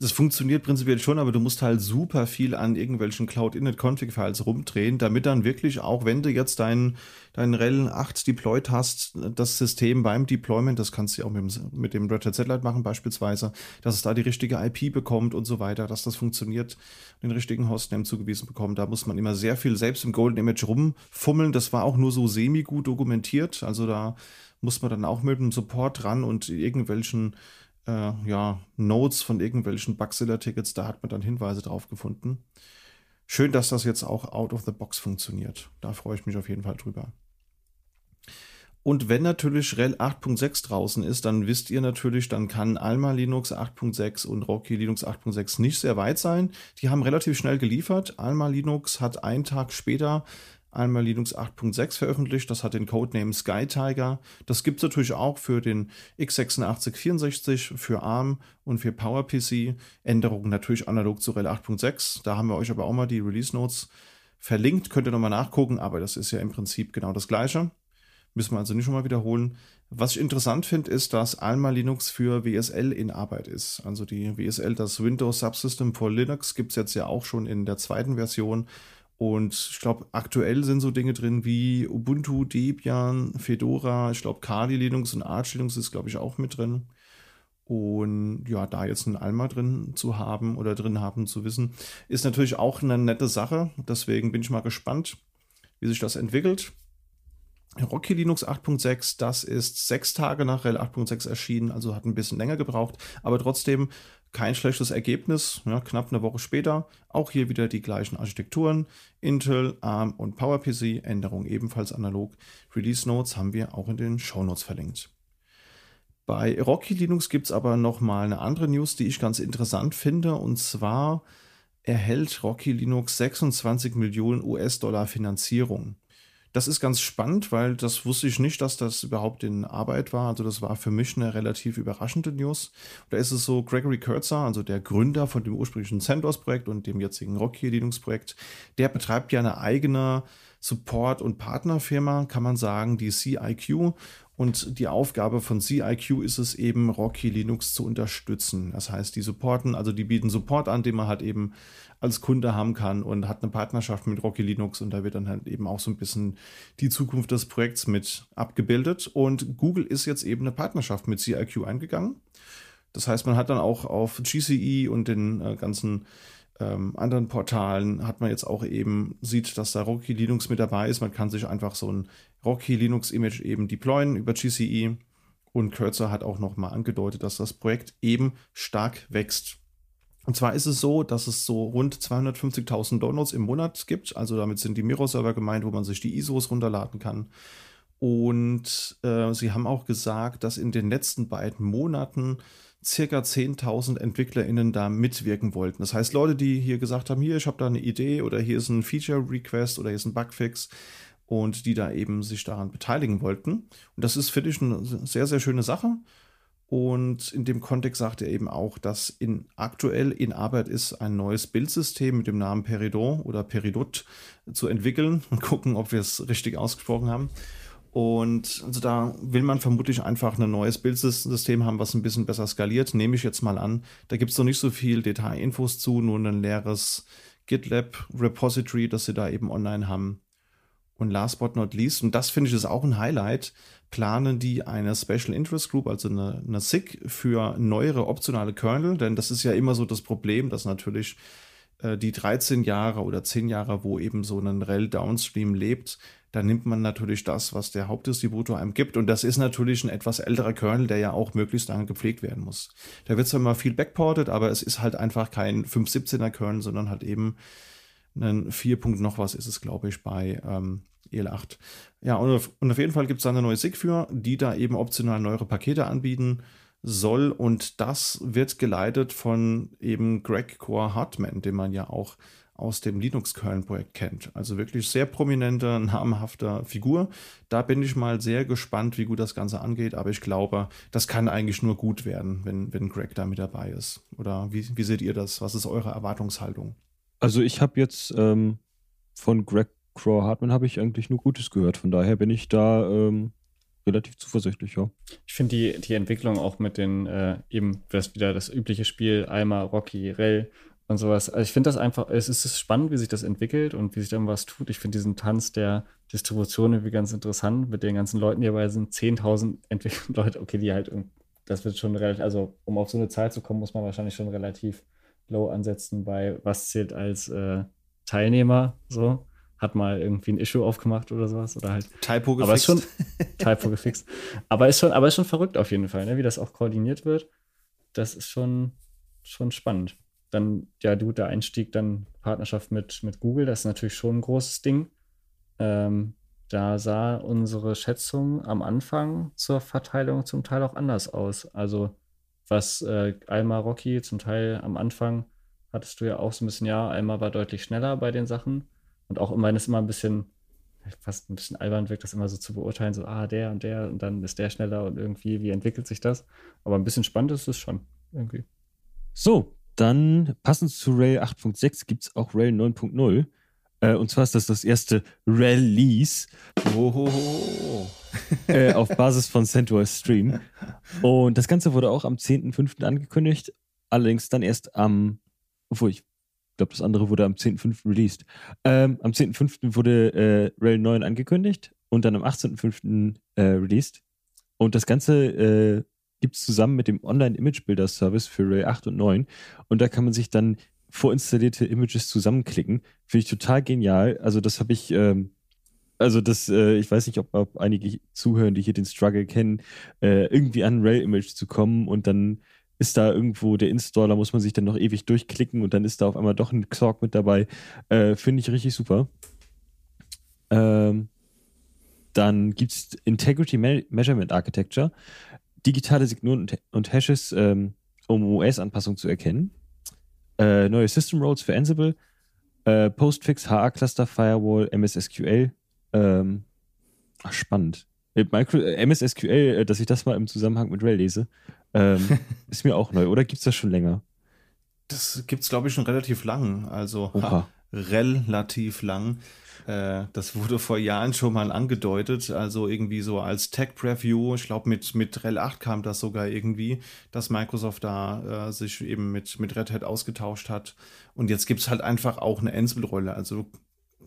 das funktioniert prinzipiell schon, aber du musst halt super viel an irgendwelchen Cloud-Init-Config-Files rumdrehen, damit dann wirklich auch, wenn du jetzt dein, dein RHEL 8 deployed hast, das System beim Deployment, das kannst du ja auch mit dem, mit dem Red Hat Satellite machen beispielsweise, dass es da die richtige IP bekommt und so weiter, dass das funktioniert, den richtigen Hostname zugewiesen bekommt. Da muss man immer sehr viel selbst im Golden Image rumfummeln. Das war auch nur so semi-gut dokumentiert. Also da muss man dann auch mit dem Support ran und irgendwelchen äh, ja, Notes von irgendwelchen Bugzilla-Tickets, da hat man dann Hinweise drauf gefunden. Schön, dass das jetzt auch out of the box funktioniert. Da freue ich mich auf jeden Fall drüber. Und wenn natürlich RHEL 8.6 draußen ist, dann wisst ihr natürlich, dann kann Alma Linux 8.6 und Rocky Linux 8.6 nicht sehr weit sein. Die haben relativ schnell geliefert. Alma Linux hat einen Tag später einmal Linux 8.6 veröffentlicht. Das hat den Codename Sky Tiger. Das gibt es natürlich auch für den x86-64, für ARM und für PowerPC. Änderungen natürlich analog zu RHEL 8.6. Da haben wir euch aber auch mal die Release Notes verlinkt. Könnt ihr nochmal nachgucken, aber das ist ja im Prinzip genau das Gleiche. Müssen wir also nicht nochmal wiederholen. Was ich interessant finde, ist, dass Alma Linux für WSL in Arbeit ist. Also die WSL, das Windows Subsystem for Linux, gibt es jetzt ja auch schon in der zweiten Version. Und ich glaube, aktuell sind so Dinge drin wie Ubuntu, Debian, Fedora, ich glaube, Kali Linux und Arch Linux ist, glaube ich, auch mit drin. Und ja, da jetzt ein Alma drin zu haben oder drin haben zu wissen, ist natürlich auch eine nette Sache. Deswegen bin ich mal gespannt, wie sich das entwickelt. Rocky Linux 8.6, das ist sechs Tage nach RHEL 8.6 erschienen, also hat ein bisschen länger gebraucht, aber trotzdem kein schlechtes Ergebnis, ja, knapp eine Woche später. Auch hier wieder die gleichen Architekturen. Intel, ARM und PowerPC, Änderung ebenfalls analog. Release Notes haben wir auch in den Show Notes verlinkt. Bei Rocky Linux gibt es aber nochmal eine andere News, die ich ganz interessant finde. Und zwar erhält Rocky Linux 26 Millionen US-Dollar Finanzierung. Das ist ganz spannend, weil das wusste ich nicht, dass das überhaupt in Arbeit war. Also das war für mich eine relativ überraschende News. Da ist es so, Gregory Kurtzer, also der Gründer von dem ursprünglichen CentOS-Projekt und dem jetzigen Rocky Linux-Projekt, der betreibt ja eine eigene Support- und Partnerfirma, kann man sagen, die CIQ. Und die Aufgabe von CIQ ist es eben, Rocky Linux zu unterstützen. Das heißt, die supporten, also die bieten Support an, den man halt eben als Kunde haben kann und hat eine Partnerschaft mit Rocky Linux und da wird dann halt eben auch so ein bisschen die Zukunft des Projekts mit abgebildet. Und Google ist jetzt eben eine Partnerschaft mit CIQ eingegangen. Das heißt, man hat dann auch auf GCE und den äh, ganzen ähm, anderen Portalen hat man jetzt auch eben, sieht, dass da Rocky Linux mit dabei ist. Man kann sich einfach so ein Rocky Linux Image eben deployen über GCE. Und Cursor hat auch nochmal angedeutet, dass das Projekt eben stark wächst. Und zwar ist es so, dass es so rund 250.000 Downloads im Monat gibt. Also damit sind die Miro-Server gemeint, wo man sich die ISOs runterladen kann. Und äh, sie haben auch gesagt, dass in den letzten beiden Monaten circa 10.000 EntwicklerInnen da mitwirken wollten. Das heißt, Leute, die hier gesagt haben, hier, ich habe da eine Idee oder hier ist ein Feature-Request oder hier ist ein Bugfix und die da eben sich daran beteiligen wollten. Und das ist, finde ich, eine sehr, sehr schöne Sache. Und in dem Kontext sagt er eben auch, dass in, aktuell in Arbeit ist, ein neues Bildsystem mit dem Namen Peridot oder Peridot zu entwickeln und gucken, ob wir es richtig ausgesprochen haben. Und also da will man vermutlich einfach ein neues Bildsystem haben, was ein bisschen besser skaliert, nehme ich jetzt mal an. Da gibt es noch nicht so viel Detailinfos zu, nur ein leeres GitLab-Repository, das sie da eben online haben. Und last but not least, und das finde ich ist auch ein Highlight, planen die eine Special Interest Group, also eine, eine SIG für neuere optionale Kernel, denn das ist ja immer so das Problem, dass natürlich die 13 Jahre oder 10 Jahre, wo eben so ein REL Downstream lebt, da nimmt man natürlich das, was der Hauptdistributor einem gibt. Und das ist natürlich ein etwas älterer Kernel, der ja auch möglichst lange gepflegt werden muss. Da wird zwar mal viel backported, aber es ist halt einfach kein 5.17er Kernel, sondern halt eben ein 4. noch was ist es, glaube ich, bei ähm, EL8. Ja, und auf, und auf jeden Fall gibt es da eine neue SIG für, die da eben optional neuere Pakete anbieten soll. Und das wird geleitet von eben Greg Core Hartman, den man ja auch aus dem Linux-Kernel-Projekt kennt. Also wirklich sehr prominente, namhafter Figur. Da bin ich mal sehr gespannt, wie gut das Ganze angeht. Aber ich glaube, das kann eigentlich nur gut werden, wenn, wenn Greg da mit dabei ist. Oder wie, wie seht ihr das? Was ist eure Erwartungshaltung? Also ich habe jetzt ähm, von Greg Crow Hartman habe ich eigentlich nur Gutes gehört. Von daher bin ich da ähm, relativ zuversichtlich, ja. Ich finde die, die Entwicklung auch mit den, äh, eben das wieder das übliche Spiel, Alma, Rocky, Rell und sowas. Also ich finde das einfach, es ist spannend, wie sich das entwickelt und wie sich dann was tut. Ich finde diesen Tanz der Distribution irgendwie ganz interessant mit den ganzen Leuten, die dabei sind. 10.000 entwickelnde Leute, okay, die halt, das wird schon relativ, also um auf so eine Zahl zu kommen, muss man wahrscheinlich schon relativ low ansetzen bei was zählt als äh, Teilnehmer, so hat mal irgendwie ein Issue aufgemacht oder sowas oder halt Typo aber ist gefixt. schon Typo gefixt. Aber ist schon, aber ist schon verrückt auf jeden Fall, ne? wie das auch koordiniert wird. Das ist schon, schon spannend. Dann, ja, du, der Einstieg, dann Partnerschaft mit, mit Google, das ist natürlich schon ein großes Ding. Ähm, da sah unsere Schätzung am Anfang zur Verteilung zum Teil auch anders aus. Also, was äh, Alma Rocky zum Teil am Anfang hattest du ja auch so ein bisschen, ja, Alma war deutlich schneller bei den Sachen. Und auch immer, wenn es immer ein bisschen, fast ein bisschen albern wirkt, das immer so zu beurteilen, so, ah, der und der und dann ist der schneller und irgendwie, wie entwickelt sich das? Aber ein bisschen spannend ist es schon, irgendwie. So, dann passend zu Rail 8.6 gibt es auch Rail 9.0. Äh, und zwar ist das das erste Release Ohoho. äh, auf Basis von CentOS Stream. Und das Ganze wurde auch am 10.05. angekündigt. Allerdings dann erst am, obwohl ich glaube, das andere wurde am 10.05. released. Ähm, am 10.05. wurde äh, Rail 9 angekündigt und dann am 18.05. Äh, released. Und das Ganze äh, gibt es zusammen mit dem Online-Image-Builder-Service für Rail 8 und 9. Und da kann man sich dann vorinstallierte Images zusammenklicken. Finde ich total genial. Also das habe ich, ähm, also das, äh, ich weiß nicht, ob, ob einige zuhören, die hier den Struggle kennen, äh, irgendwie an ein Rail-Image zu kommen und dann ist da irgendwo der Installer, muss man sich dann noch ewig durchklicken und dann ist da auf einmal doch ein Xorg mit dabei. Äh, Finde ich richtig super. Ähm, dann gibt es Integrity Me Measurement Architecture, digitale Signuren und, und Hashes, ähm, um OS-Anpassungen zu erkennen. Äh, neue System Roles für Ansible, äh, Postfix, HA-Cluster, Firewall, MSSQL. Ähm, ach, spannend. Äh, Micro, äh, MSSQL, äh, dass ich das mal im Zusammenhang mit Rail lese, ähm, ist mir auch neu. Oder gibt es das schon länger? Das gibt es, glaube ich, schon relativ lang. Also ha, relativ lang. Äh, das wurde vor Jahren schon mal angedeutet. Also irgendwie so als Tech-Preview. Ich glaube, mit, mit RHEL 8 kam das sogar irgendwie, dass Microsoft da äh, sich eben mit, mit Red Hat ausgetauscht hat. Und jetzt gibt es halt einfach auch eine Ansible-Rolle. Also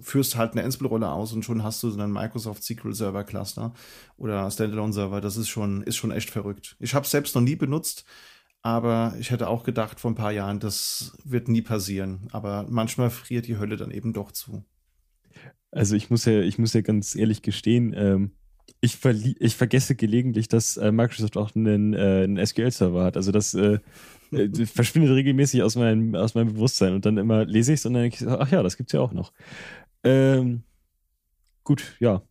führst halt eine Ansible-Rolle aus und schon hast du so einen Microsoft SQL Server Cluster oder Standalone Server. Das ist schon, ist schon echt verrückt. Ich habe es selbst noch nie benutzt, aber ich hätte auch gedacht vor ein paar Jahren, das wird nie passieren. Aber manchmal friert die Hölle dann eben doch zu. Also ich muss ja, ich muss ja ganz ehrlich gestehen, ähm, ich, ich vergesse gelegentlich, dass äh, Microsoft auch einen, äh, einen SQL-Server hat. Also das äh, äh, verschwindet regelmäßig aus meinem, aus meinem Bewusstsein und dann immer lese ich es und dann denke ich, ach ja, das gibt es ja auch noch. Ähm, gut, ja.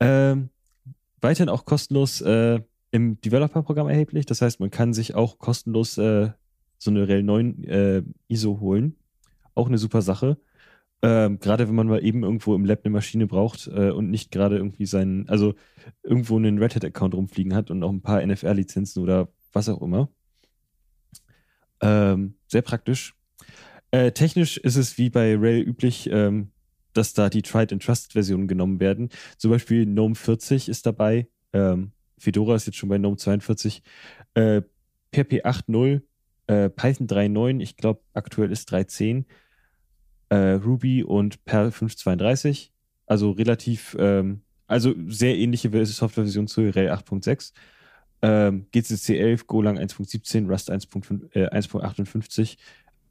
Ähm, weiterhin auch kostenlos äh, im Developer-Programm erhältlich. Das heißt, man kann sich auch kostenlos äh, so eine RHEL 9 äh, ISO holen. Auch eine super Sache. Ähm, gerade wenn man mal eben irgendwo im Lab eine Maschine braucht äh, und nicht gerade irgendwie seinen, also irgendwo einen Red Hat-Account rumfliegen hat und auch ein paar NFR-Lizenzen oder was auch immer. Ähm, sehr praktisch. Äh, technisch ist es wie bei Rail üblich, ähm, dass da die Tried and Trusted Versionen genommen werden. Zum Beispiel GNOME 40 ist dabei. Ähm, Fedora ist jetzt schon bei GNOME 42. Äh, PHP 8.0, äh, Python 3.9, ich glaube aktuell ist 3.10 äh, Ruby und Perl 532. Also relativ, ähm, also sehr ähnliche Softwareversion zu Rail 8.6. Ähm, GCC 11, Golang 1.17, Rust 1.58.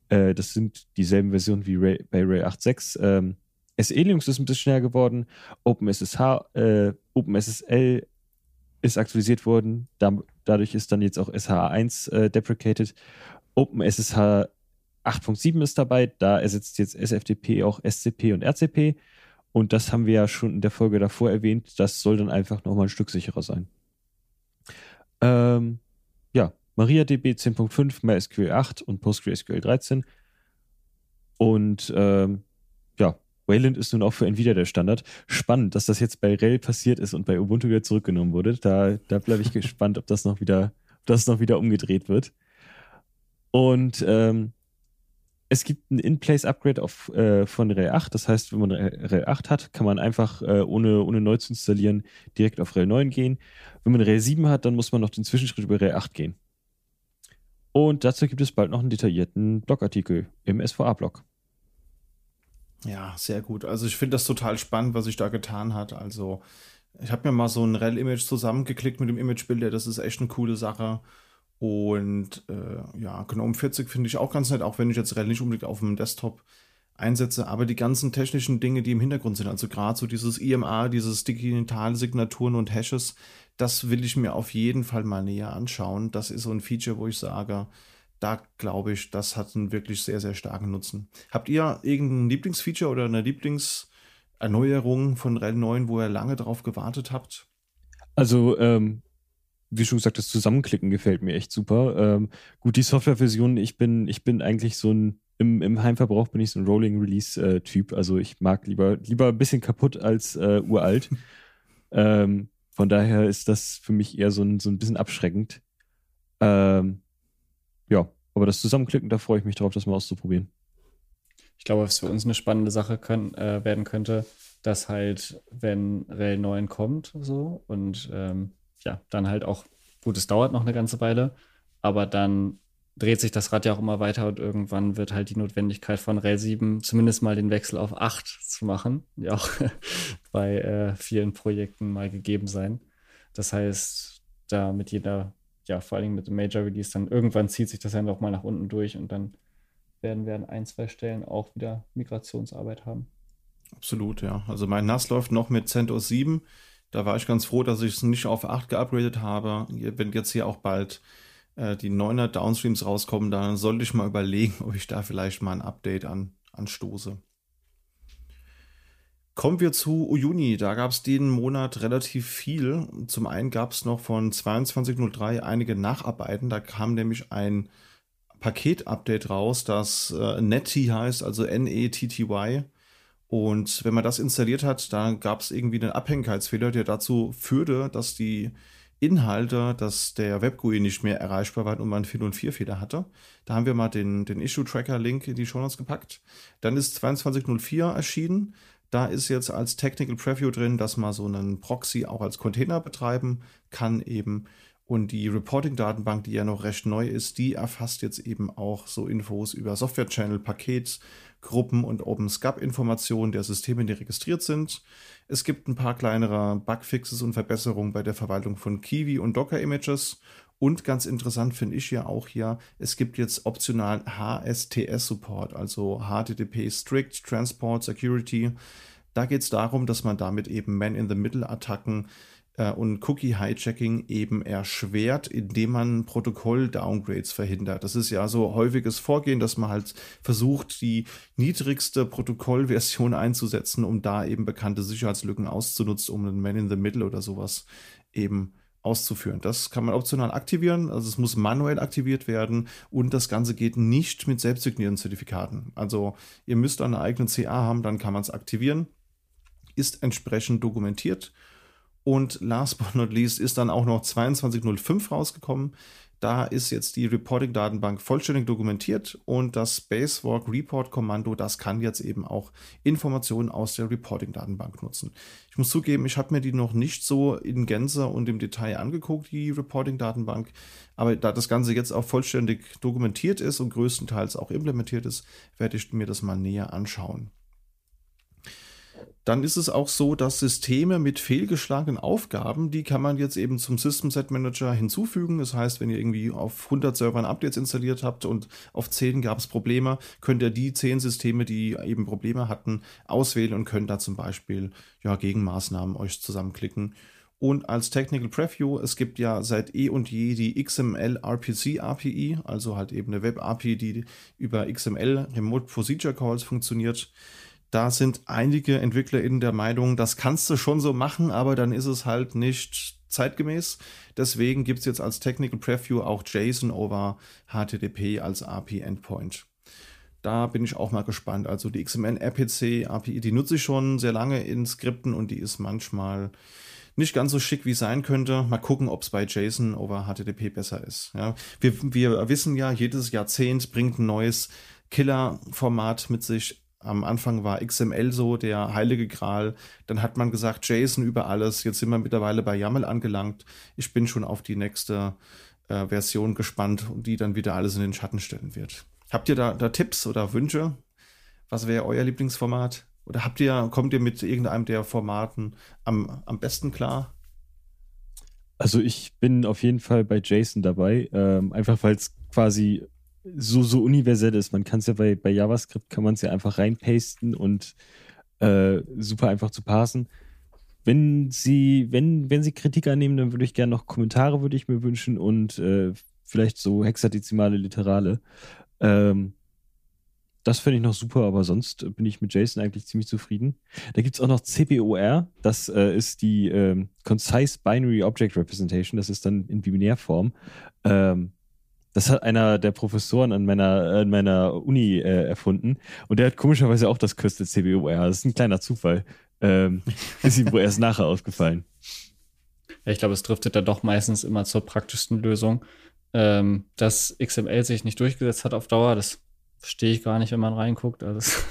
Äh, das sind dieselben Versionen wie Ray, bei Rail 8.6. Ähm, SE Linux ist ein bisschen schneller geworden. OpenSSH, äh, OpenSSL ist aktualisiert worden. Da, dadurch ist dann jetzt auch SHA1 äh, deprecated. OpenSSH 8.7 ist dabei, da ersetzt jetzt SFTP auch SCP und RCP. Und das haben wir ja schon in der Folge davor erwähnt. Das soll dann einfach nochmal ein Stück sicherer sein. Ähm, ja, MariaDB 10.5, MySQL 8 und PostgreSQL 13. Und ähm, ja, Wayland ist nun auch für Nvidia der Standard. Spannend, dass das jetzt bei Rail passiert ist und bei Ubuntu wieder zurückgenommen wurde. Da, da bleibe ich gespannt, ob das noch wieder, ob das noch wieder umgedreht wird. Und ähm, es gibt ein In-Place-Upgrade äh, von Rel 8. Das heißt, wenn man Rel 8 hat, kann man einfach äh, ohne, ohne neu zu installieren direkt auf Rel 9 gehen. Wenn man Rel 7 hat, dann muss man noch den Zwischenschritt über Rel 8 gehen. Und dazu gibt es bald noch einen detaillierten Blogartikel im SVA-Blog. Ja, sehr gut. Also ich finde das total spannend, was sich da getan hat. Also ich habe mir mal so ein Rel-Image zusammengeklickt mit dem Image-Builder. Das ist echt eine coole Sache. Und äh, ja, GNOME 40 finde ich auch ganz nett, auch wenn ich jetzt Rel nicht unbedingt auf dem Desktop einsetze. Aber die ganzen technischen Dinge, die im Hintergrund sind, also gerade so dieses IMA, dieses digitale Signaturen und Hashes, das will ich mir auf jeden Fall mal näher anschauen. Das ist so ein Feature, wo ich sage, da glaube ich, das hat einen wirklich sehr, sehr starken Nutzen. Habt ihr irgendein Lieblingsfeature oder eine Lieblingserneuerung von Rel 9, wo ihr lange darauf gewartet habt? Also, ähm, wie schon gesagt, das Zusammenklicken gefällt mir echt super. Ähm, gut, die Softwareversion, ich bin, ich bin eigentlich so ein, im, im Heimverbrauch bin ich so ein Rolling Release-Typ. Äh, also ich mag lieber, lieber ein bisschen kaputt als äh, uralt. ähm, von daher ist das für mich eher so ein, so ein bisschen abschreckend. Ähm, ja, aber das Zusammenklicken, da freue ich mich drauf, das mal auszuprobieren. Ich glaube, was für uns eine spannende Sache können, äh, werden könnte, dass halt, wenn Rel 9 kommt, so und ähm, ja, dann halt auch, gut, es dauert noch eine ganze Weile, aber dann dreht sich das Rad ja auch immer weiter und irgendwann wird halt die Notwendigkeit von Rel 7 zumindest mal den Wechsel auf 8 zu machen, ja auch bei äh, vielen Projekten mal gegeben sein. Das heißt, da mit jeder ja, vor allem mit dem Major Release, dann irgendwann zieht sich das dann doch mal nach unten durch und dann werden wir an ein, zwei Stellen auch wieder Migrationsarbeit haben. Absolut, ja. Also mein NAS läuft noch mit CentOS 7. Da war ich ganz froh, dass ich es nicht auf 8 geupgradet habe. Wenn jetzt hier auch bald äh, die 9er Downstreams rauskommen, dann sollte ich mal überlegen, ob ich da vielleicht mal ein Update an, anstoße. Kommen wir zu Uyuni. Da gab es den Monat relativ viel. Zum einen gab es noch von 2203 einige Nacharbeiten. Da kam nämlich ein Paket-Update raus, das äh, Netty heißt, also N-E-T-T-Y. Und wenn man das installiert hat, dann gab es irgendwie einen Abhängigkeitsfehler, der dazu führte, dass die Inhalte, dass der WebGUI nicht mehr erreichbar war und man einen 404-Fehler hatte. Da haben wir mal den, den Issue-Tracker-Link in die Show Notes gepackt. Dann ist 2204 erschienen. Da ist jetzt als Technical Preview drin, dass man so einen Proxy auch als Container betreiben kann eben. Und die Reporting-Datenbank, die ja noch recht neu ist, die erfasst jetzt eben auch so Infos über Software-Channel, Paketgruppen und OpenSCAP-Informationen der Systeme, die registriert sind. Es gibt ein paar kleinere Bugfixes und Verbesserungen bei der Verwaltung von Kiwi und Docker-Images und ganz interessant finde ich ja auch hier, es gibt jetzt optional HSTS-Support, also HTTP Strict Transport Security. Da geht es darum, dass man damit eben Man-in-the-Middle-Attacken äh, und Cookie-Hijacking eben erschwert, indem man Protokoll-Downgrades verhindert. Das ist ja so häufiges Vorgehen, dass man halt versucht, die niedrigste Protokollversion einzusetzen, um da eben bekannte Sicherheitslücken auszunutzen, um einen Man-in-the-Middle oder sowas eben zu auszuführen. Das kann man optional aktivieren, also es muss manuell aktiviert werden und das Ganze geht nicht mit selbstsignierenden Zertifikaten. Also ihr müsst eine eigene CA haben, dann kann man es aktivieren, ist entsprechend dokumentiert und last but not least ist dann auch noch 2205 rausgekommen. Da ist jetzt die Reporting-Datenbank vollständig dokumentiert und das Spacewalk Report-Kommando, das kann jetzt eben auch Informationen aus der Reporting-Datenbank nutzen. Ich muss zugeben, ich habe mir die noch nicht so in Gänze und im Detail angeguckt, die Reporting-Datenbank. Aber da das Ganze jetzt auch vollständig dokumentiert ist und größtenteils auch implementiert ist, werde ich mir das mal näher anschauen dann ist es auch so, dass Systeme mit fehlgeschlagenen Aufgaben, die kann man jetzt eben zum System Set Manager hinzufügen. Das heißt, wenn ihr irgendwie auf 100 Servern Updates installiert habt und auf 10 gab es Probleme, könnt ihr die 10 Systeme, die eben Probleme hatten, auswählen und könnt da zum Beispiel ja, Gegenmaßnahmen euch zusammenklicken. Und als Technical Preview, es gibt ja seit eh und je die XML RPC API, also halt eben eine Web API, die über XML Remote Procedure Calls funktioniert. Da sind einige EntwicklerInnen der Meinung, das kannst du schon so machen, aber dann ist es halt nicht zeitgemäß. Deswegen gibt es jetzt als Technical Preview auch JSON over HTTP als API-Endpoint. Da bin ich auch mal gespannt. Also die XML-RPC API, die nutze ich schon sehr lange in Skripten und die ist manchmal nicht ganz so schick, wie es sein könnte. Mal gucken, ob es bei JSON over HTTP besser ist. Ja, wir, wir wissen ja, jedes Jahrzehnt bringt ein neues Killer-Format mit sich. Am Anfang war XML so der heilige Gral. Dann hat man gesagt, JSON über alles. Jetzt sind wir mittlerweile bei YAML angelangt. Ich bin schon auf die nächste äh, Version gespannt die dann wieder alles in den Schatten stellen wird. Habt ihr da, da Tipps oder Wünsche? Was wäre euer Lieblingsformat? Oder habt ihr, kommt ihr mit irgendeinem der Formaten am, am besten klar? Also ich bin auf jeden Fall bei Jason dabei, ähm, einfach weil es quasi so, so universell ist. Man kann es ja bei, bei JavaScript, kann man es ja einfach reinpasten und äh, super einfach zu parsen. Wenn Sie, wenn, wenn Sie Kritik annehmen, dann würde ich gerne noch Kommentare würde ich mir wünschen und äh, vielleicht so hexadezimale Literale. Ähm, das finde ich noch super, aber sonst bin ich mit JSON eigentlich ziemlich zufrieden. Da gibt es auch noch CBOR, das äh, ist die ähm, Concise Binary Object Representation, das ist dann in Binärform. Ähm, das hat einer der Professoren an meiner, an meiner Uni äh, erfunden und der hat komischerweise auch das Kürzel CBOR. Das ist ein kleiner Zufall. Ähm, ist ihm wohl erst nachher aufgefallen. Ja, ich glaube, es driftet da doch meistens immer zur praktischsten Lösung. Ähm, dass XML sich nicht durchgesetzt hat auf Dauer, das verstehe ich gar nicht, wenn man reinguckt. Also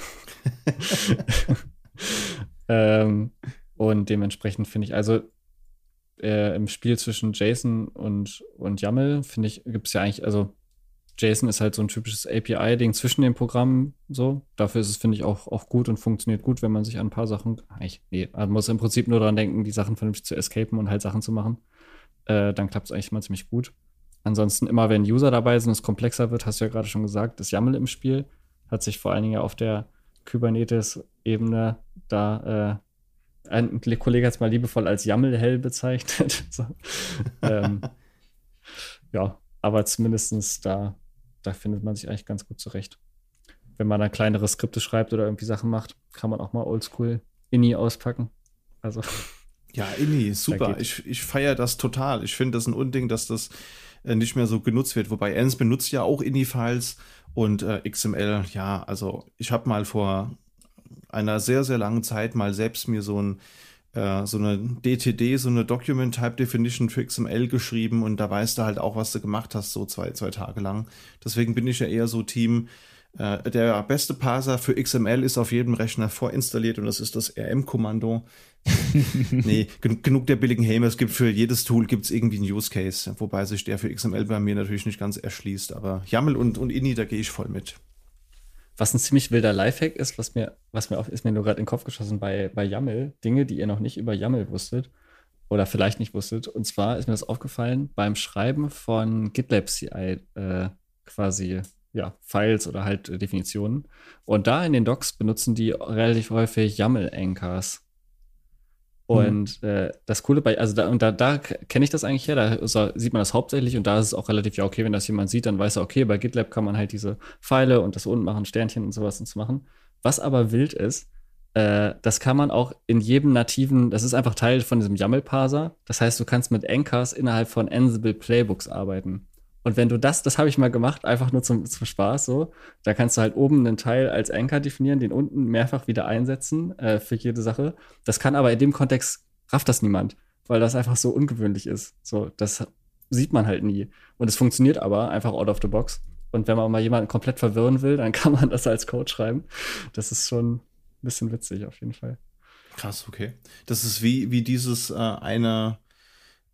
ähm, und dementsprechend finde ich, also äh, im Spiel zwischen Jason und, und YAML, finde ich, gibt es ja eigentlich, also JSON ist halt so ein typisches API-Ding zwischen den Programmen so. Dafür ist es, finde ich, auch, auch gut und funktioniert gut, wenn man sich an ein paar Sachen. Eigentlich, nee, man muss im Prinzip nur daran denken, die Sachen vernünftig zu escapen und halt Sachen zu machen. Äh, dann klappt es eigentlich immer ziemlich gut. Ansonsten, immer wenn User dabei sind, es komplexer wird, hast du ja gerade schon gesagt, das YAML im Spiel hat sich vor allen Dingen auf der Kubernetes-Ebene da äh, ein Kollege hat es mal liebevoll als YAML-Hell bezeichnet. so. ähm, ja, aber zumindest da, da findet man sich eigentlich ganz gut zurecht. Wenn man dann kleinere Skripte schreibt oder irgendwie Sachen macht, kann man auch mal oldschool INI auspacken. Also. Ja, INI, super. Ich, ich feiere das total. Ich finde das ein Unding, dass das äh, nicht mehr so genutzt wird. Wobei Ernst benutzt ja auch INI-Files und äh, XML, ja, also ich habe mal vor einer sehr, sehr langen Zeit mal selbst mir so ein äh, so eine DTD, so eine Document Type Definition für XML geschrieben und da weißt du halt auch, was du gemacht hast, so zwei, zwei Tage lang. Deswegen bin ich ja eher so Team, äh, der beste Parser für XML ist auf jedem Rechner vorinstalliert und das ist das RM-Kommando. nee, genug, genug der billigen Häme. Es gibt für jedes Tool gibt's irgendwie einen Use Case, wobei sich der für XML bei mir natürlich nicht ganz erschließt. Aber YAML und, und INI, da gehe ich voll mit. Was ein ziemlich wilder Lifehack ist, was mir, was mir auf, ist mir nur gerade in den Kopf geschossen bei, bei YAML, Dinge, die ihr noch nicht über YAML wusstet oder vielleicht nicht wusstet. Und zwar ist mir das aufgefallen beim Schreiben von GitLab CI äh, quasi ja, Files oder halt äh, Definitionen. Und da in den Docs benutzen die relativ häufig YAML-Anchors. Und mhm. äh, das Coole bei, also da, und da, da kenne ich das eigentlich her, da so, sieht man das hauptsächlich und da ist es auch relativ, ja, okay, wenn das jemand sieht, dann weiß er, okay, bei GitLab kann man halt diese Pfeile und das unten machen, Sternchen und sowas und zu machen. Was aber wild ist, äh, das kann man auch in jedem nativen, das ist einfach Teil von diesem YAML-Parser. Das heißt, du kannst mit Anchors innerhalb von Ansible Playbooks arbeiten. Und wenn du das, das habe ich mal gemacht, einfach nur zum, zum Spaß so, da kannst du halt oben einen Teil als Anchor definieren, den unten mehrfach wieder einsetzen äh, für jede Sache. Das kann aber in dem Kontext rafft das niemand, weil das einfach so ungewöhnlich ist. So, das sieht man halt nie. Und es funktioniert aber einfach out of the box. Und wenn man mal jemanden komplett verwirren will, dann kann man das als Code schreiben. Das ist schon ein bisschen witzig auf jeden Fall. Krass, okay. Das ist wie, wie dieses äh, eine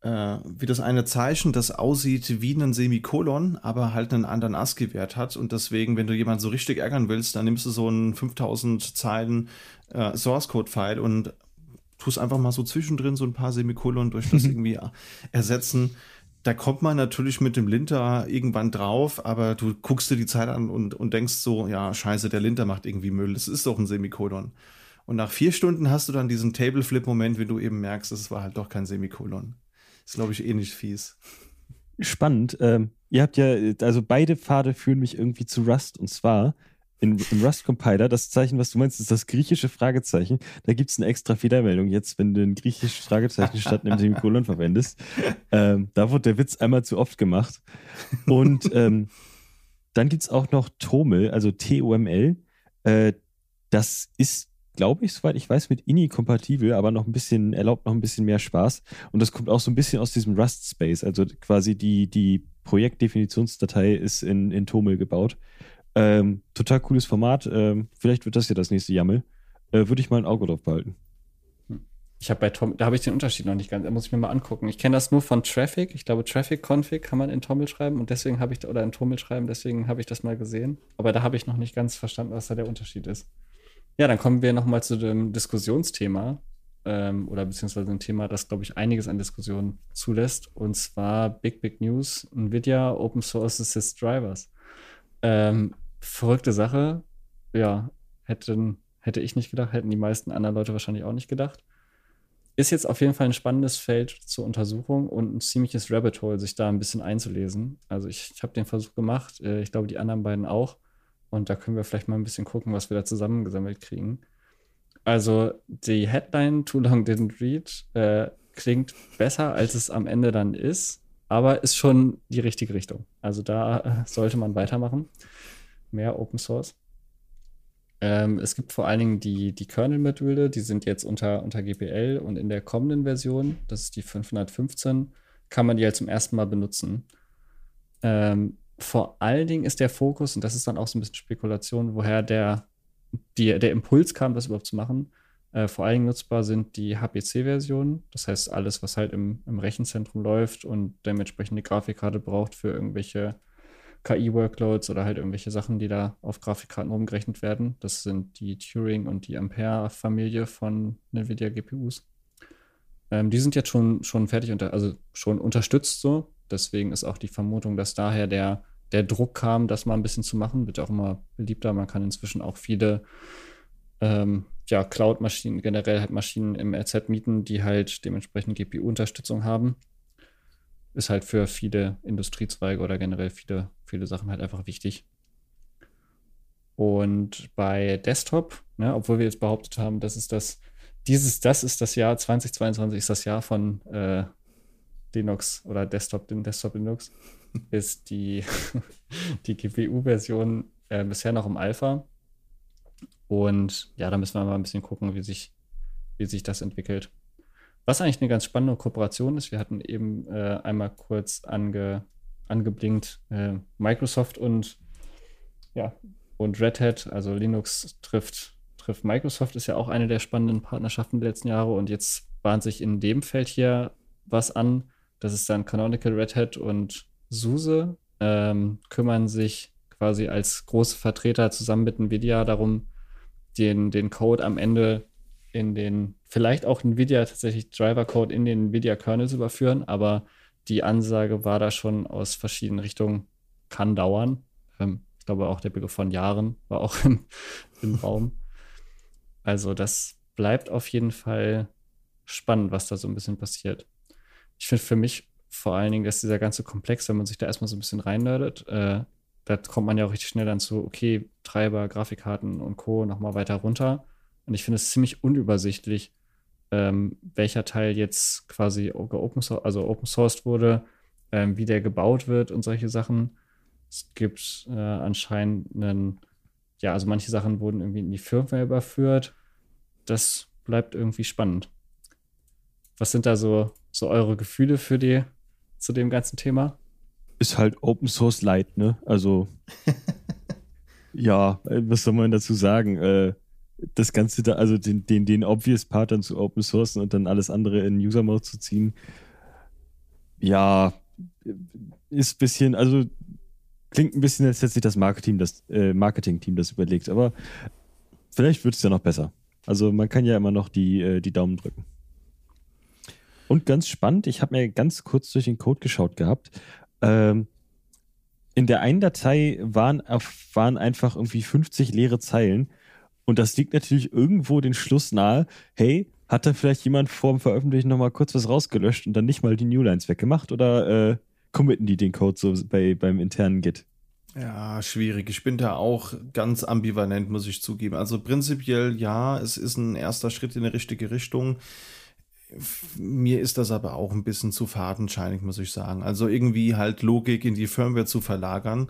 äh, wie das eine Zeichen, das aussieht wie ein Semikolon, aber halt einen anderen ASCII-Wert hat. Und deswegen, wenn du jemanden so richtig ärgern willst, dann nimmst du so einen 5000 Zeilen äh, Source-Code-File und tust einfach mal so zwischendrin so ein paar Semikolon durch das irgendwie ersetzen. Da kommt man natürlich mit dem Linter irgendwann drauf, aber du guckst dir die Zeit an und, und denkst so, ja, scheiße, der Linter macht irgendwie Müll. Das ist doch ein Semikolon. Und nach vier Stunden hast du dann diesen Tableflip-Moment, wenn du eben merkst, es war halt doch kein Semikolon. Ist, glaube ich, ähnlich fies. Spannend. Ähm, ihr habt ja, also beide Pfade führen mich irgendwie zu Rust. Und zwar in, im Rust-Compiler, das Zeichen, was du meinst, ist das griechische Fragezeichen. Da gibt es eine extra Fehlermeldung jetzt, wenn du ein griechisches Fragezeichen statt einem Semikolon verwendest. Ähm, da wurde der Witz einmal zu oft gemacht. Und ähm, dann gibt es auch noch Toml, also T-O-M-L. Äh, das ist glaube ich, soweit ich weiß, mit INI kompatibel, aber noch ein bisschen, erlaubt noch ein bisschen mehr Spaß. Und das kommt auch so ein bisschen aus diesem Rust-Space. Also quasi die, die Projektdefinitionsdatei ist in, in Toml gebaut. Ähm, total cooles Format. Ähm, vielleicht wird das ja das nächste Jammel. Äh, Würde ich mal ein Auge drauf behalten. Ich habe bei Tom, da habe ich den Unterschied noch nicht ganz, da muss ich mir mal angucken. Ich kenne das nur von Traffic. Ich glaube, Traffic Config kann man in Tommel schreiben und deswegen habe ich, oder in Tommel schreiben, deswegen habe ich das mal gesehen. Aber da habe ich noch nicht ganz verstanden, was da der Unterschied ist. Ja, dann kommen wir nochmal zu dem Diskussionsthema ähm, oder beziehungsweise ein Thema, das, glaube ich, einiges an Diskussionen zulässt. Und zwar Big Big News, NVIDIA Open Source Assist Drivers. Ähm, verrückte Sache. Ja, hätten, hätte ich nicht gedacht, hätten die meisten anderen Leute wahrscheinlich auch nicht gedacht ist jetzt auf jeden Fall ein spannendes Feld zur Untersuchung und ein ziemliches Rabbit Hole, sich da ein bisschen einzulesen. Also ich, ich habe den Versuch gemacht, äh, ich glaube die anderen beiden auch. Und da können wir vielleicht mal ein bisschen gucken, was wir da zusammengesammelt kriegen. Also die Headline Too Long Didn't Read äh, klingt besser, als es am Ende dann ist, aber ist schon die richtige Richtung. Also da äh, sollte man weitermachen. Mehr Open Source. Ähm, es gibt vor allen Dingen die, die Kernel-Module, die sind jetzt unter, unter GPL und in der kommenden Version, das ist die 515, kann man die halt zum ersten Mal benutzen. Ähm, vor allen Dingen ist der Fokus, und das ist dann auch so ein bisschen Spekulation, woher der, die, der Impuls kam, das überhaupt zu machen. Äh, vor allen Dingen nutzbar sind die HPC-Versionen, das heißt alles, was halt im, im Rechenzentrum läuft und dementsprechend eine Grafikkarte braucht für irgendwelche KI-Workloads oder halt irgendwelche Sachen, die da auf Grafikkarten rumgerechnet werden. Das sind die Turing und die Ampere-Familie von NVIDIA GPUs. Ähm, die sind jetzt schon, schon fertig, unter, also schon unterstützt so. Deswegen ist auch die Vermutung, dass daher der, der Druck kam, das mal ein bisschen zu machen. Wird auch immer beliebter. Man kann inzwischen auch viele ähm, ja, Cloud-Maschinen, generell halt Maschinen im RZ mieten, die halt dementsprechend GPU-Unterstützung haben ist halt für viele Industriezweige oder generell viele, viele Sachen halt einfach wichtig. Und bei Desktop, ne, obwohl wir jetzt behauptet haben, das ist das, dieses, das ist das Jahr 2022, ist das Jahr von äh, Linux oder Desktop, den Desktop Linux, ist die, die GPU-Version äh, bisher noch im Alpha. Und ja, da müssen wir mal ein bisschen gucken, wie sich, wie sich das entwickelt. Was eigentlich eine ganz spannende Kooperation ist, wir hatten eben äh, einmal kurz ange, angeblinkt, äh, Microsoft und, ja, und Red Hat, also Linux trifft, trifft Microsoft, ist ja auch eine der spannenden Partnerschaften der letzten Jahre und jetzt bahnt sich in dem Feld hier was an. Das ist dann Canonical Red Hat und SUSE ähm, kümmern sich quasi als große Vertreter zusammen mit NVIDIA darum, den, den Code am Ende in den, vielleicht auch NVIDIA tatsächlich Driver-Code in den NVIDIA-Kernel zu überführen, aber die Ansage war da schon aus verschiedenen Richtungen, kann dauern. Ähm, ich glaube auch der Begriff von Jahren war auch im, im Raum. Also das bleibt auf jeden Fall spannend, was da so ein bisschen passiert. Ich finde für mich vor allen Dingen, dass dieser ganze Komplex, wenn man sich da erstmal so ein bisschen reinnördet, äh, da kommt man ja auch richtig schnell dann zu, okay, Treiber, Grafikkarten und Co. nochmal weiter runter. Und ich finde es ziemlich unübersichtlich, ähm, welcher Teil jetzt quasi open, also open sourced wurde, ähm, wie der gebaut wird und solche Sachen. Es gibt äh, anscheinend einen, ja, also manche Sachen wurden irgendwie in die Firmware überführt. Das bleibt irgendwie spannend. Was sind da so, so eure Gefühle für die, zu dem ganzen Thema? Ist halt Open Source Light, ne? Also, ja, äh, was soll man dazu sagen? Äh, das Ganze da, also den, den, den obvious Part dann zu Open Sourcen und dann alles andere in User Mode zu ziehen, ja, ist ein bisschen, also klingt ein bisschen, als hätte sich das Marketing, das äh, Marketing-Team das überlegt, aber vielleicht wird es ja noch besser. Also man kann ja immer noch die, äh, die Daumen drücken. Und ganz spannend, ich habe mir ganz kurz durch den Code geschaut gehabt. Ähm, in der einen Datei waren, waren einfach irgendwie 50 leere Zeilen und das liegt natürlich irgendwo den Schluss nahe, hey, hat da vielleicht jemand vor dem Veröffentlichen nochmal kurz was rausgelöscht und dann nicht mal die Newlines weggemacht oder äh, committen die den Code so bei, beim internen Git? Ja, schwierig. Ich bin da auch ganz ambivalent, muss ich zugeben. Also prinzipiell ja, es ist ein erster Schritt in die richtige Richtung. Mir ist das aber auch ein bisschen zu fadenscheinig, muss ich sagen. Also irgendwie halt Logik in die Firmware zu verlagern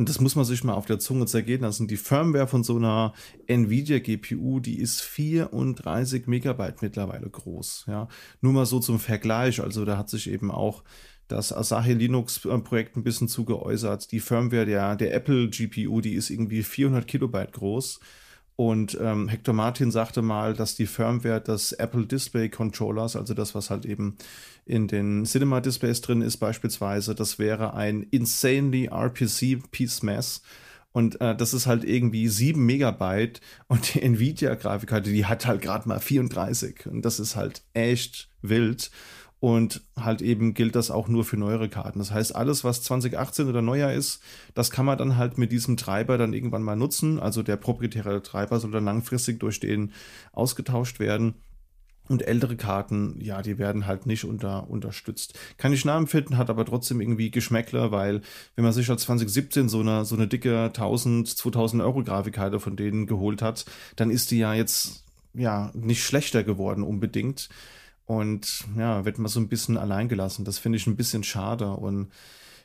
und das muss man sich mal auf der Zunge zergehen lassen. Die Firmware von so einer Nvidia GPU, die ist 34 Megabyte mittlerweile groß. Ja, nur mal so zum Vergleich. Also da hat sich eben auch das Asahi Linux-Projekt ein bisschen zu geäußert. Die Firmware der, der Apple GPU, die ist irgendwie 400 Kilobyte groß. Und ähm, Hector Martin sagte mal, dass die Firmware des Apple Display Controllers, also das, was halt eben in den Cinema Displays drin ist, beispielsweise, das wäre ein insanely RPC Piece Mess. Und äh, das ist halt irgendwie 7 Megabyte und die Nvidia-Grafikkarte, die hat halt gerade mal 34. Und das ist halt echt wild. Und halt eben gilt das auch nur für neuere Karten. Das heißt, alles, was 2018 oder neuer ist, das kann man dann halt mit diesem Treiber dann irgendwann mal nutzen. Also der proprietäre Treiber soll dann langfristig durch den ausgetauscht werden. Und ältere Karten, ja, die werden halt nicht unter, unterstützt. Kann ich nachempfinden, hat aber trotzdem irgendwie Geschmäckler, weil wenn man sich als 2017 so eine, so eine dicke 1000, 2000 Euro Grafikkarte von denen geholt hat, dann ist die ja jetzt, ja, nicht schlechter geworden unbedingt. Und ja, wird man so ein bisschen allein gelassen. Das finde ich ein bisschen schade. Und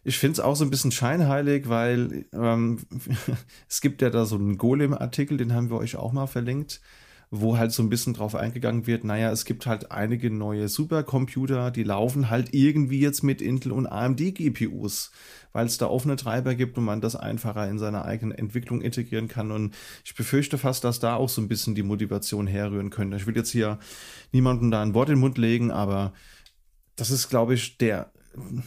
ich finde es auch so ein bisschen scheinheilig, weil ähm, es gibt ja da so einen Golem-Artikel, den haben wir euch auch mal verlinkt wo halt so ein bisschen drauf eingegangen wird, naja, es gibt halt einige neue Supercomputer, die laufen halt irgendwie jetzt mit Intel und AMD GPUs, weil es da offene Treiber gibt und man das einfacher in seine eigene Entwicklung integrieren kann. Und ich befürchte fast, dass da auch so ein bisschen die Motivation herrühren könnte. Ich will jetzt hier niemandem da ein Wort in den Mund legen, aber das ist, glaube ich, der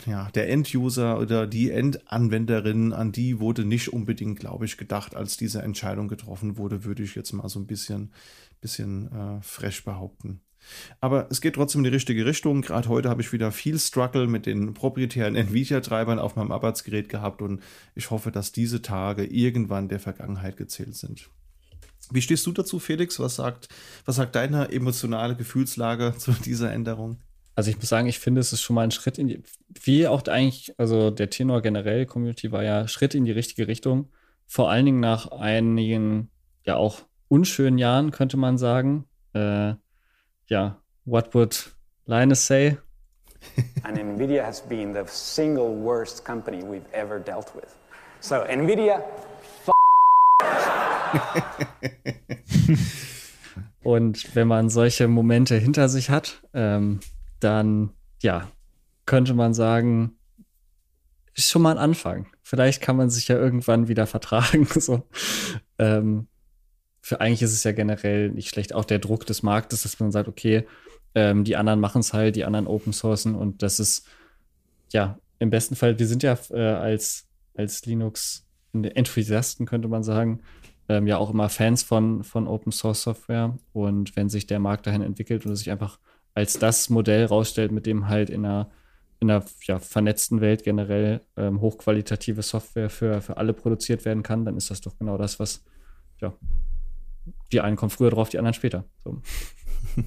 ja, der End-User oder die Endanwenderin, an die wurde nicht unbedingt, glaube ich, gedacht, als diese Entscheidung getroffen wurde, würde ich jetzt mal so ein bisschen, bisschen äh, fresh behaupten. Aber es geht trotzdem in die richtige Richtung. Gerade heute habe ich wieder viel Struggle mit den proprietären Nvidia-Treibern auf meinem Arbeitsgerät gehabt und ich hoffe, dass diese Tage irgendwann der Vergangenheit gezählt sind. Wie stehst du dazu, Felix? Was sagt, was sagt deine emotionale Gefühlslage zu dieser Änderung? Also ich muss sagen, ich finde, es ist schon mal ein Schritt in die, wie auch eigentlich, also der Tenor generell Community war ja Schritt in die richtige Richtung. Vor allen Dingen nach einigen, ja auch unschönen Jahren, könnte man sagen. Äh, ja, what would Linus say? And Nvidia has been the single worst company we've ever dealt with. So Nvidia, Und wenn man solche Momente hinter sich hat, ähm, dann ja, könnte man sagen, ist schon mal ein Anfang. Vielleicht kann man sich ja irgendwann wieder vertragen. So. Ähm, für eigentlich ist es ja generell nicht schlecht, auch der Druck des Marktes, dass man sagt, okay, ähm, die anderen machen es halt, die anderen Open Sourcen und das ist ja im besten Fall, wir sind ja äh, als, als Linux-Enthusiasten, könnte man sagen, ähm, ja auch immer Fans von, von Open Source Software und wenn sich der Markt dahin entwickelt und sich einfach als das Modell rausstellt, mit dem halt in einer, in einer ja, vernetzten Welt generell ähm, hochqualitative Software für, für alle produziert werden kann, dann ist das doch genau das, was ja, die einen kommen früher drauf, die anderen später. So.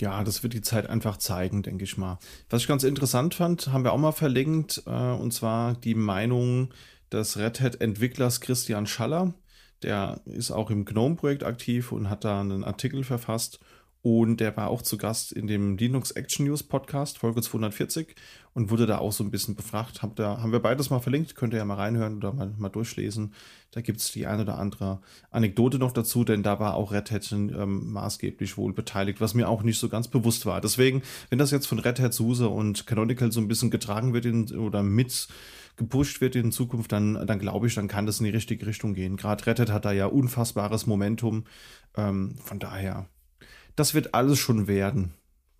Ja, das wird die Zeit einfach zeigen, denke ich mal. Was ich ganz interessant fand, haben wir auch mal verlinkt, äh, und zwar die Meinung des Red Hat-Entwicklers Christian Schaller. Der ist auch im GNOME-Projekt aktiv und hat da einen Artikel verfasst. Und der war auch zu Gast in dem Linux Action News Podcast, Folge 240, und wurde da auch so ein bisschen befragt. Hab da, haben wir beides mal verlinkt, könnt ihr ja mal reinhören oder mal, mal durchlesen. Da gibt es die eine oder andere Anekdote noch dazu, denn da war auch Red Hat ähm, maßgeblich wohl beteiligt, was mir auch nicht so ganz bewusst war. Deswegen, wenn das jetzt von Red Hat, SUSE und Canonical so ein bisschen getragen wird in, oder mit gepusht wird in Zukunft, dann, dann glaube ich, dann kann das in die richtige Richtung gehen. Gerade Red Hat hat da ja unfassbares Momentum. Ähm, von daher das wird alles schon werden.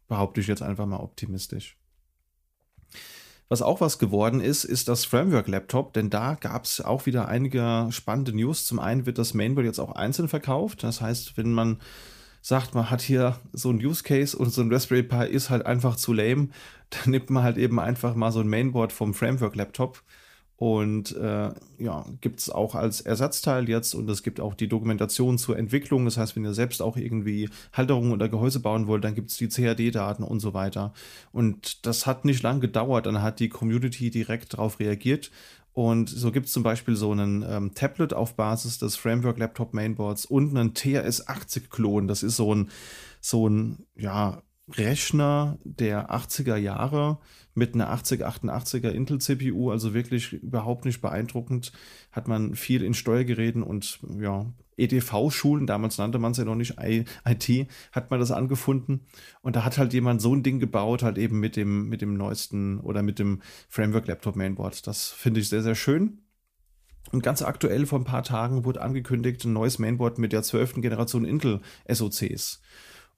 Behaupte ich jetzt einfach mal optimistisch. Was auch was geworden ist, ist das Framework Laptop, denn da gab es auch wieder einige spannende News. Zum einen wird das Mainboard jetzt auch einzeln verkauft. Das heißt, wenn man sagt, man hat hier so ein Use Case und so ein Raspberry Pi ist halt einfach zu lame, dann nimmt man halt eben einfach mal so ein Mainboard vom Framework Laptop und äh, ja, gibt es auch als Ersatzteil jetzt und es gibt auch die Dokumentation zur Entwicklung. Das heißt, wenn ihr selbst auch irgendwie Halterungen oder Gehäuse bauen wollt, dann gibt es die CAD-Daten und so weiter. Und das hat nicht lang gedauert, dann hat die Community direkt darauf reagiert. Und so gibt es zum Beispiel so einen ähm, Tablet auf Basis des Framework Laptop Mainboards und einen TRS-80-Klon. Das ist so ein, so ein, ja, Rechner der 80er Jahre mit einer 8088er Intel CPU, also wirklich überhaupt nicht beeindruckend. Hat man viel in Steuergeräten und ja, EDV-Schulen, damals nannte man es ja noch nicht IT, hat man das angefunden. Und da hat halt jemand so ein Ding gebaut, halt eben mit dem, mit dem neuesten oder mit dem Framework Laptop Mainboard. Das finde ich sehr, sehr schön. Und ganz aktuell vor ein paar Tagen wurde angekündigt, ein neues Mainboard mit der zwölften Generation Intel SoCs.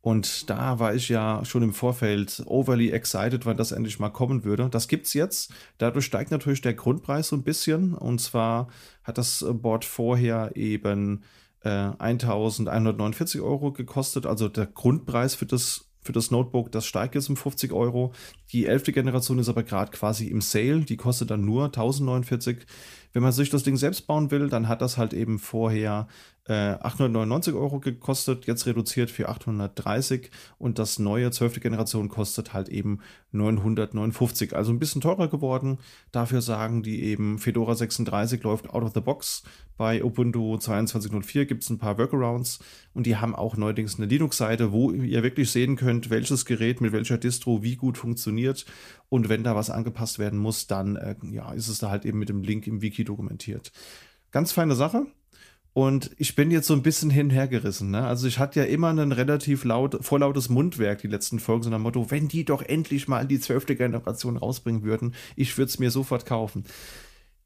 Und da war ich ja schon im Vorfeld overly excited, wann das endlich mal kommen würde. Das gibt's jetzt. Dadurch steigt natürlich der Grundpreis so ein bisschen. Und zwar hat das Board vorher eben äh, 1149 Euro gekostet. Also der Grundpreis für das für das Notebook, das steigt jetzt um 50 Euro. Die elfte Generation ist aber gerade quasi im Sale, die kostet dann nur 1049. Wenn man sich das Ding selbst bauen will, dann hat das halt eben vorher äh, 899 Euro gekostet, jetzt reduziert für 830 und das neue 12. Generation kostet halt eben 959, also ein bisschen teurer geworden. Dafür sagen die eben, Fedora 36 läuft out of the box. Bei Ubuntu 22.04 gibt es ein paar Workarounds und die haben auch neuerdings eine Linux-Seite, wo ihr wirklich sehen könnt, welches Gerät mit welcher Distro wie gut funktioniert und wenn da was angepasst werden muss, dann äh, ja, ist es da halt eben mit dem Link im Wiki dokumentiert. Ganz feine Sache. Und ich bin jetzt so ein bisschen hinhergerissen. Ne? Also ich hatte ja immer ein relativ laut, vorlautes Mundwerk, die letzten Folgen, so nach dem Motto, wenn die doch endlich mal die zwölfte Generation rausbringen würden, ich würde es mir sofort kaufen.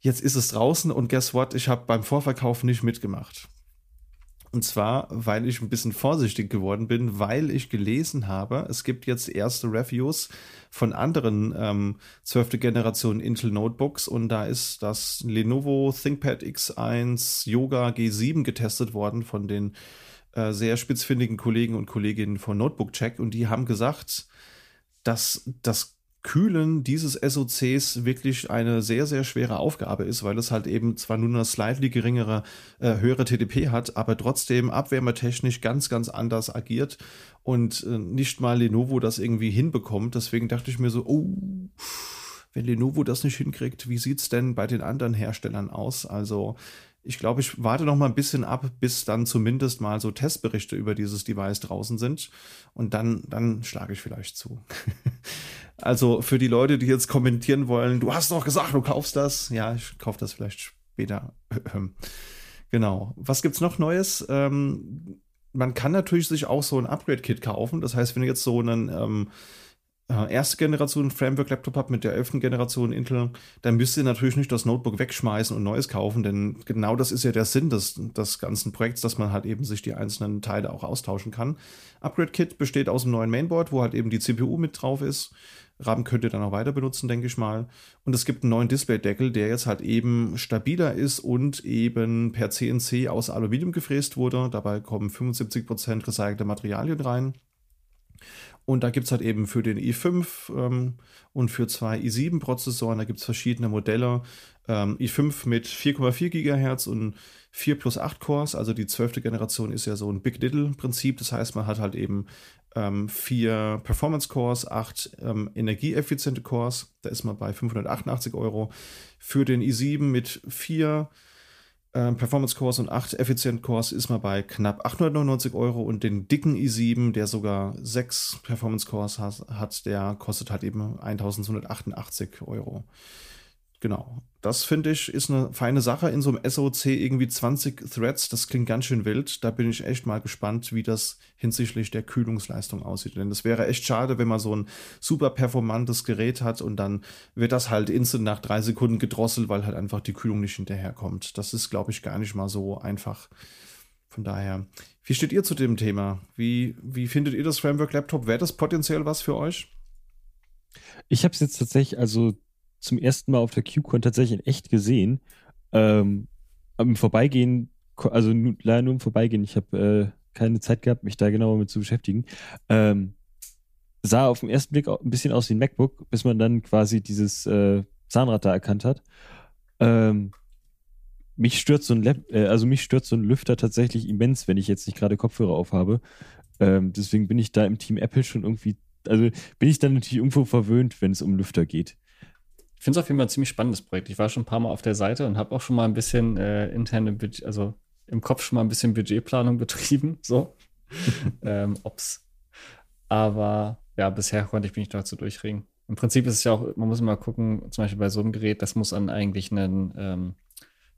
Jetzt ist es draußen und guess what? Ich habe beim Vorverkauf nicht mitgemacht. Und zwar, weil ich ein bisschen vorsichtig geworden bin, weil ich gelesen habe, es gibt jetzt erste Reviews von anderen ähm, 12. Generation Intel Notebooks und da ist das Lenovo ThinkPad X1 Yoga G7 getestet worden von den äh, sehr spitzfindigen Kollegen und Kolleginnen von Notebook Check und die haben gesagt, dass das Kühlen dieses SOCs wirklich eine sehr, sehr schwere Aufgabe ist, weil es halt eben zwar nur eine slightly geringere, äh, höhere TDP hat, aber trotzdem abwärmetechnisch ganz, ganz anders agiert und äh, nicht mal Lenovo das irgendwie hinbekommt. Deswegen dachte ich mir so, oh, wenn Lenovo das nicht hinkriegt, wie sieht es denn bei den anderen Herstellern aus? Also ich glaube, ich warte noch mal ein bisschen ab, bis dann zumindest mal so Testberichte über dieses Device draußen sind. Und dann, dann schlage ich vielleicht zu. also für die Leute, die jetzt kommentieren wollen, du hast doch gesagt, du kaufst das. Ja, ich kaufe das vielleicht später. genau. Was gibt's noch Neues? Ähm, man kann natürlich sich auch so ein Upgrade-Kit kaufen. Das heißt, wenn du jetzt so einen ähm, äh, erste Generation Framework Laptop habt mit der elften Generation Intel, dann müsst ihr natürlich nicht das Notebook wegschmeißen und neues kaufen, denn genau das ist ja der Sinn des, des ganzen Projekts, dass man halt eben sich die einzelnen Teile auch austauschen kann. Upgrade Kit besteht aus einem neuen Mainboard, wo halt eben die CPU mit drauf ist. RAM könnt ihr dann auch weiter benutzen, denke ich mal. Und es gibt einen neuen Displaydeckel, der jetzt halt eben stabiler ist und eben per CNC aus Aluminium gefräst wurde. Dabei kommen 75% recycelte Materialien rein. Und da gibt es halt eben für den i5 ähm, und für zwei i7-Prozessoren, da gibt es verschiedene Modelle. Ähm, i5 mit 4,4 GHz und 4 plus 8 Cores, also die zwölfte Generation ist ja so ein Big Little-Prinzip. Das heißt, man hat halt eben ähm, vier Performance Cores, acht ähm, energieeffiziente Cores. Da ist man bei 588 Euro. Für den i7 mit vier äh, Performance Cores und 8 Efficient Cores ist man bei knapp 899 Euro und den dicken i7, der sogar 6 Performance Cores hat, hat der kostet halt eben 1288 Euro. Genau. Das finde ich ist eine feine Sache in so einem SOC irgendwie 20 Threads. Das klingt ganz schön wild. Da bin ich echt mal gespannt, wie das hinsichtlich der Kühlungsleistung aussieht. Denn das wäre echt schade, wenn man so ein super performantes Gerät hat und dann wird das halt instant nach drei Sekunden gedrosselt, weil halt einfach die Kühlung nicht hinterherkommt. Das ist, glaube ich, gar nicht mal so einfach. Von daher, wie steht ihr zu dem Thema? Wie, wie findet ihr das Framework Laptop? Wäre das potenziell was für euch? Ich habe es jetzt tatsächlich, also zum ersten Mal auf der QCon tatsächlich in echt gesehen. Ähm, im Vorbeigehen, also leider nur im Vorbeigehen, ich habe äh, keine Zeit gehabt, mich da genauer mit zu beschäftigen. Ähm, sah auf den ersten Blick ein bisschen aus wie ein MacBook, bis man dann quasi dieses äh, Zahnrad da erkannt hat. Ähm, mich stört so ein Lab, äh, also mich stört so ein Lüfter tatsächlich immens, wenn ich jetzt nicht gerade Kopfhörer aufhabe. Ähm, deswegen bin ich da im Team Apple schon irgendwie, also bin ich dann natürlich irgendwo verwöhnt, wenn es um Lüfter geht. Ich finde es auf jeden Fall ein ziemlich spannendes Projekt. Ich war schon ein paar Mal auf der Seite und habe auch schon mal ein bisschen äh, interne, Budget, also im Kopf schon mal ein bisschen Budgetplanung betrieben. So, ähm, ob's. Aber ja, bisher konnte ich mich nicht dazu durchringen. Im Prinzip ist es ja auch, man muss immer gucken, zum Beispiel bei so einem Gerät, das muss an eigentlich einen ähm,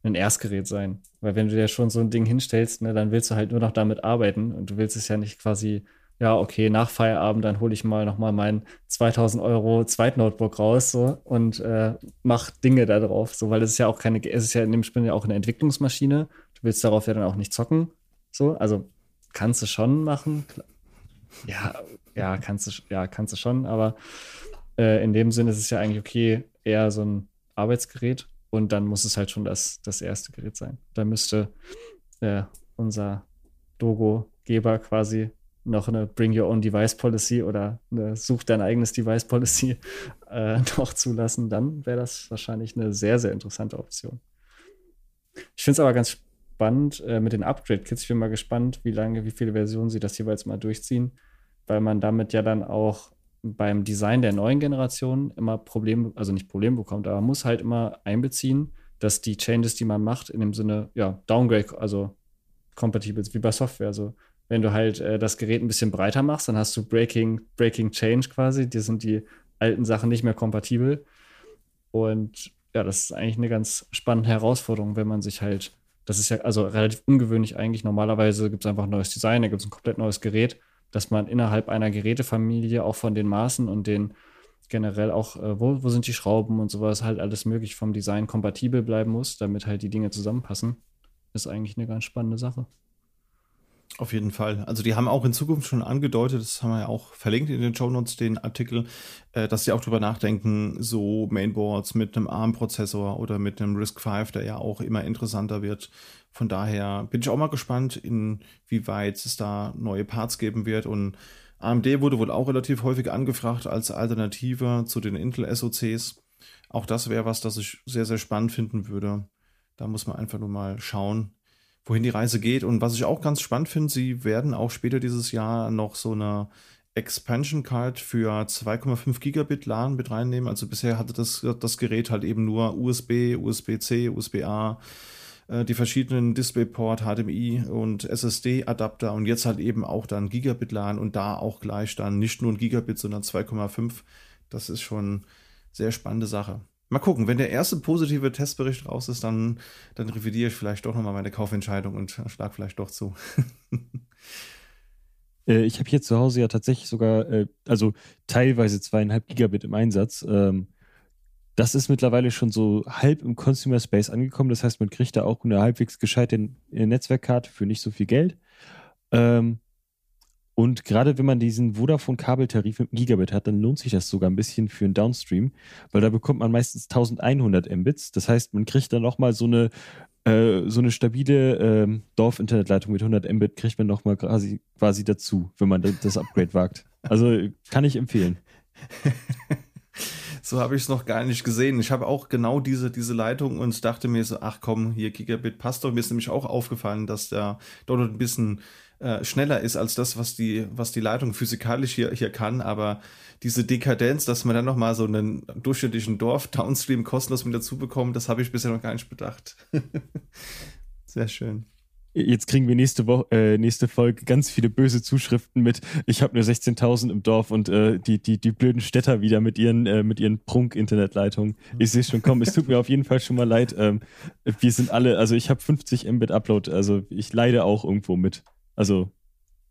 ein Erstgerät sein. Weil wenn du dir schon so ein Ding hinstellst, ne, dann willst du halt nur noch damit arbeiten und du willst es ja nicht quasi, ja, okay, nach Feierabend, dann hole ich mal nochmal mein 2000 Euro Zweitnotebook raus so, und äh, mach Dinge da drauf. So, weil es ist ja auch keine, es ist ja in dem Spiel ja auch eine Entwicklungsmaschine. Du willst darauf ja dann auch nicht zocken. So, also kannst du schon machen. Ja, ja, kannst du, ja, kannst du schon, aber äh, in dem Sinne ist es ja eigentlich okay, eher so ein Arbeitsgerät und dann muss es halt schon das, das erste Gerät sein. Da müsste äh, unser Dogo-Geber quasi noch eine Bring Your Own Device Policy oder eine Such dein eigenes Device Policy äh, noch zulassen, dann wäre das wahrscheinlich eine sehr, sehr interessante Option. Ich finde es aber ganz spannend äh, mit den Upgrade-Kits. Ich bin mal gespannt, wie lange, wie viele Versionen sie das jeweils mal durchziehen, weil man damit ja dann auch beim Design der neuen Generation immer Probleme, also nicht Probleme bekommt, aber muss halt immer einbeziehen, dass die Changes, die man macht, in dem Sinne, ja, Downgrade, also kompatibel wie bei Software. Also wenn du halt äh, das Gerät ein bisschen breiter machst, dann hast du Breaking, Breaking Change quasi. Die sind die alten Sachen nicht mehr kompatibel. Und ja, das ist eigentlich eine ganz spannende Herausforderung, wenn man sich halt, das ist ja also relativ ungewöhnlich eigentlich. Normalerweise gibt es einfach ein neues Design, da gibt es ein komplett neues Gerät dass man innerhalb einer Gerätefamilie auch von den Maßen und den generell auch, äh, wo, wo sind die Schrauben und sowas, halt alles möglich vom Design kompatibel bleiben muss, damit halt die Dinge zusammenpassen, ist eigentlich eine ganz spannende Sache. Auf jeden Fall. Also die haben auch in Zukunft schon angedeutet, das haben wir ja auch verlinkt in den Show Notes, den Artikel, äh, dass sie auch drüber nachdenken, so Mainboards mit einem ARM-Prozessor oder mit einem RISC-V, der ja auch immer interessanter wird. Von daher bin ich auch mal gespannt, inwieweit es da neue Parts geben wird. Und AMD wurde wohl auch relativ häufig angefragt als Alternative zu den Intel SoCs. Auch das wäre was, das ich sehr, sehr spannend finden würde. Da muss man einfach nur mal schauen, wohin die Reise geht. Und was ich auch ganz spannend finde, sie werden auch später dieses Jahr noch so eine Expansion Card für 2,5 Gigabit LAN mit reinnehmen. Also bisher hatte das, das Gerät halt eben nur USB, USB-C, USB-A, äh, die verschiedenen DisplayPort, HDMI und SSD-Adapter und jetzt halt eben auch dann Gigabit LAN und da auch gleich dann nicht nur ein Gigabit, sondern 2,5. Das ist schon sehr spannende Sache. Mal gucken, wenn der erste positive Testbericht raus ist, dann, dann revidiere ich vielleicht doch nochmal meine Kaufentscheidung und schlag vielleicht doch zu. Äh, ich habe hier zu Hause ja tatsächlich sogar, äh, also teilweise zweieinhalb Gigabit im Einsatz. Ähm, das ist mittlerweile schon so halb im Consumer Space angekommen. Das heißt, man kriegt da auch eine halbwegs gescheite Netzwerkkarte für nicht so viel Geld. Ähm, und gerade wenn man diesen Vodafone-Kabeltarif mit Gigabit hat, dann lohnt sich das sogar ein bisschen für einen Downstream, weil da bekommt man meistens 1100 Mbits. Das heißt, man kriegt dann nochmal so eine äh, so eine stabile ähm, Dorf-Internetleitung mit 100 Mbit kriegt man nochmal quasi, quasi dazu, wenn man das Upgrade wagt. Also kann ich empfehlen. so habe ich es noch gar nicht gesehen. Ich habe auch genau diese, diese Leitung und dachte mir so, ach komm, hier Gigabit passt doch. Mir ist nämlich auch aufgefallen, dass der dort ein bisschen äh, schneller ist als das, was die, was die Leitung physikalisch hier, hier kann. Aber diese Dekadenz, dass man dann nochmal so einen durchschnittlichen Dorf-Downstream kostenlos mit dazu bekommt, das habe ich bisher noch gar nicht bedacht. Sehr schön. Jetzt kriegen wir nächste Woche, äh, nächste Folge ganz viele böse Zuschriften mit. Ich habe nur 16.000 im Dorf und äh, die, die, die blöden Städter wieder mit ihren, äh, mit ihren Prunk-Internetleitungen. Ich sehe schon kommen. Es tut mir auf jeden Fall schon mal leid. Ähm, wir sind alle, also ich habe 50 Mbit Upload, also ich leide auch irgendwo mit. Also,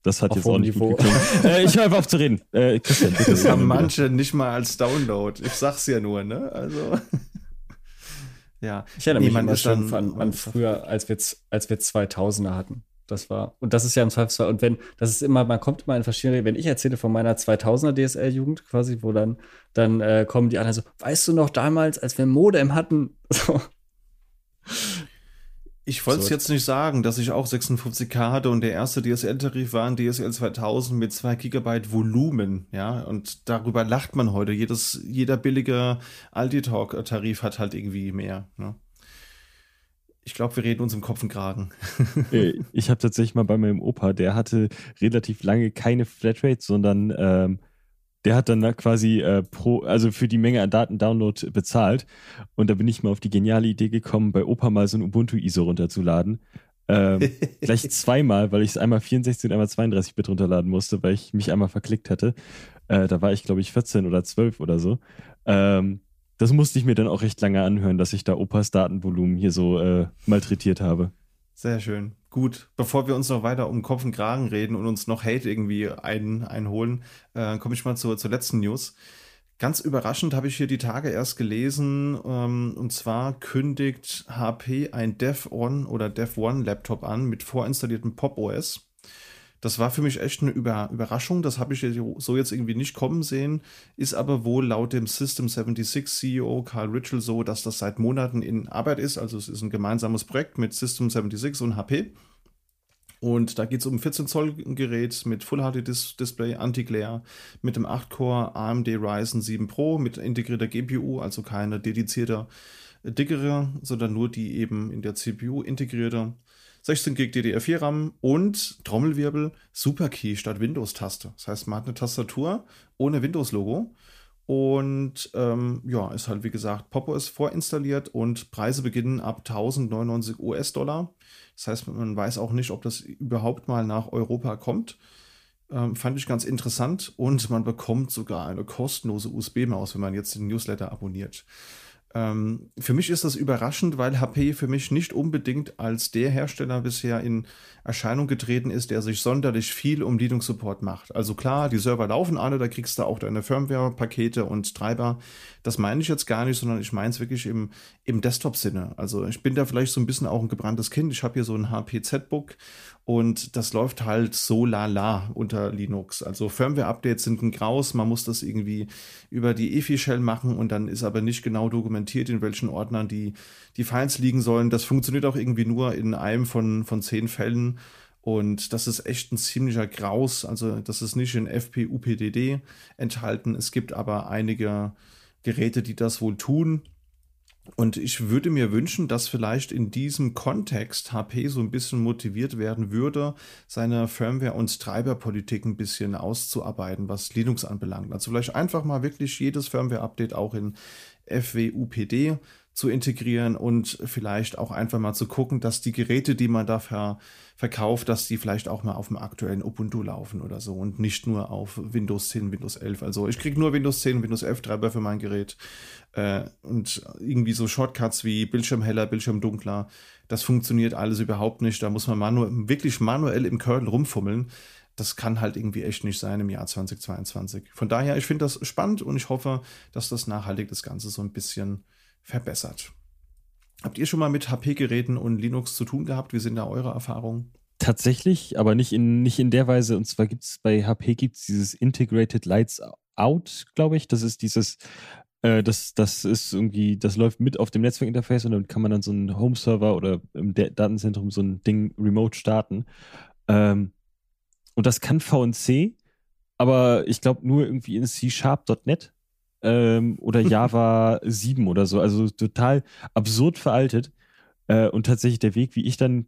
das hat auf jetzt auch nicht Niveau. gut äh, Ich höre einfach auf zu reden. Äh, Christian, bitte. Das haben manche nicht mal als Download. Ich sag's ja nur, ne? Also. ja. Ich erinnere mich immer schon an, an früher, als wir, als wir 2000er hatten. Das war, und das ist ja im Zweifelsfall, und wenn, das ist immer, man kommt immer in verschiedene, wenn ich erzähle von meiner 2000er DSL-Jugend quasi, wo dann, dann äh, kommen die anderen so, weißt du noch damals, als wir Modem hatten? So. Ich wollte es so. jetzt nicht sagen, dass ich auch 56k hatte und der erste DSL-Tarif war ein DSL 2000 mit 2 Gigabyte Volumen, ja, und darüber lacht man heute. Jedes, jeder billige Aldi-Talk-Tarif hat halt irgendwie mehr, ne? Ich glaube, wir reden uns im Kopf und Kragen. Äh, ich habe tatsächlich mal bei meinem Opa, der hatte relativ lange keine Flatrate, sondern ähm, der hat dann quasi äh, pro, also für die Menge an Daten-Download bezahlt. Und da bin ich mal auf die geniale Idee gekommen, bei Opa mal so ein Ubuntu-ISO runterzuladen. Ähm, gleich zweimal, weil ich es einmal 64 und einmal 32 Bit runterladen musste, weil ich mich einmal verklickt hatte. Äh, da war ich, glaube ich, 14 oder 12 oder so. Ähm, das musste ich mir dann auch recht lange anhören, dass ich da Opas Datenvolumen hier so äh, malträtiert habe. Sehr schön. Gut, bevor wir uns noch weiter um Kopf und Kragen reden und uns noch Hate irgendwie ein, einholen, äh, komme ich mal zur, zur letzten News. Ganz überraschend habe ich hier die Tage erst gelesen, ähm, und zwar kündigt HP ein Dev One oder Dev One Laptop an mit vorinstalliertem Pop OS. Das war für mich echt eine Über Überraschung. Das habe ich so jetzt irgendwie nicht kommen sehen. Ist aber wohl laut dem System 76 CEO Carl Ritchell so, dass das seit Monaten in Arbeit ist. Also es ist ein gemeinsames Projekt mit System 76 und HP. Und da geht es um 14 Zoll Gerät mit Full HD Dis Display, Anti-Glare, mit dem 8-Core AMD Ryzen 7 Pro mit integrierter GPU, also keine dedizierte dickere, sondern nur die eben in der CPU integrierte 16 GB DDR4 RAM und Trommelwirbel Superkey statt Windows-Taste. Das heißt, man hat eine Tastatur ohne Windows-Logo. Und ähm, ja, ist halt wie gesagt Popo ist vorinstalliert und Preise beginnen ab 1099 US-Dollar. Das heißt, man weiß auch nicht, ob das überhaupt mal nach Europa kommt. Ähm, fand ich ganz interessant und man bekommt sogar eine kostenlose USB-Maus, wenn man jetzt den Newsletter abonniert. Ähm, für mich ist das überraschend, weil HP für mich nicht unbedingt als der Hersteller bisher in Erscheinung getreten ist, der sich sonderlich viel um Linux-Support macht. Also klar, die Server laufen alle, da kriegst du auch deine Firmware-Pakete und Treiber. Das meine ich jetzt gar nicht, sondern ich meine es wirklich im, im Desktop-Sinne. Also ich bin da vielleicht so ein bisschen auch ein gebranntes Kind. Ich habe hier so ein HP Z-Book und das läuft halt so lala unter Linux. Also Firmware-Updates sind ein Graus, man muss das irgendwie über die EFI-Shell machen und dann ist aber nicht genau dokumentiert, in welchen Ordnern die, die Files liegen sollen. Das funktioniert auch irgendwie nur in einem von, von zehn Fällen. Und das ist echt ein ziemlicher Graus. Also, das ist nicht in FP-UPDD enthalten. Es gibt aber einige Geräte, die das wohl tun. Und ich würde mir wünschen, dass vielleicht in diesem Kontext HP so ein bisschen motiviert werden würde, seine Firmware- und Treiberpolitik ein bisschen auszuarbeiten, was Linux anbelangt. Also vielleicht einfach mal wirklich jedes Firmware-Update auch in FWUPD zu integrieren und vielleicht auch einfach mal zu gucken, dass die Geräte, die man da ver verkauft, dass die vielleicht auch mal auf dem aktuellen Ubuntu laufen oder so und nicht nur auf Windows 10, Windows 11. Also ich kriege nur Windows 10, Windows 11 Treiber für mein Gerät äh, und irgendwie so Shortcuts wie Bildschirm heller, Bildschirm dunkler. Das funktioniert alles überhaupt nicht. Da muss man manu wirklich manuell im Kernel rumfummeln das kann halt irgendwie echt nicht sein im Jahr 2022. Von daher, ich finde das spannend und ich hoffe, dass das nachhaltig das Ganze so ein bisschen verbessert. Habt ihr schon mal mit HP-Geräten und Linux zu tun gehabt? Wie sind da eure Erfahrungen? Tatsächlich, aber nicht in, nicht in der Weise. Und zwar gibt es bei HP gibt's dieses Integrated Lights Out, glaube ich. Das ist dieses, äh, das, das ist irgendwie, das läuft mit auf dem Netzwerkinterface und dann kann man dann so einen Home-Server oder im Datenzentrum so ein Ding remote starten. Ähm, und das kann VNC, aber ich glaube nur irgendwie in C-Sharp.net ähm, oder Java 7 oder so. Also total absurd veraltet. Äh, und tatsächlich der Weg, wie ich dann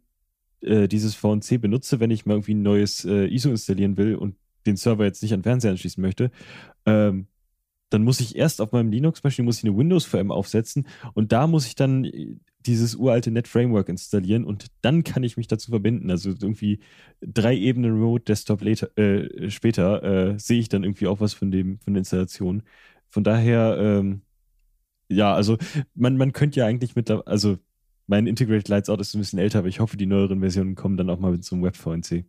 äh, dieses VNC benutze, wenn ich mal irgendwie ein neues äh, ISO installieren will und den Server jetzt nicht an Fernseher anschließen möchte, ähm, dann muss ich erst auf meinem Linux-Maschine muss ich eine Windows-VM aufsetzen und da muss ich dann äh, dieses uralte Net-Framework installieren und dann kann ich mich dazu verbinden. Also irgendwie drei Ebenen Remote Desktop later, äh, später äh, sehe ich dann irgendwie auch was von dem von der Installation. Von daher, ähm, ja, also man, man könnte ja eigentlich mit, also mein Integrated Lights Out ist ein bisschen älter, aber ich hoffe, die neueren Versionen kommen dann auch mal mit so einem Web-VNC.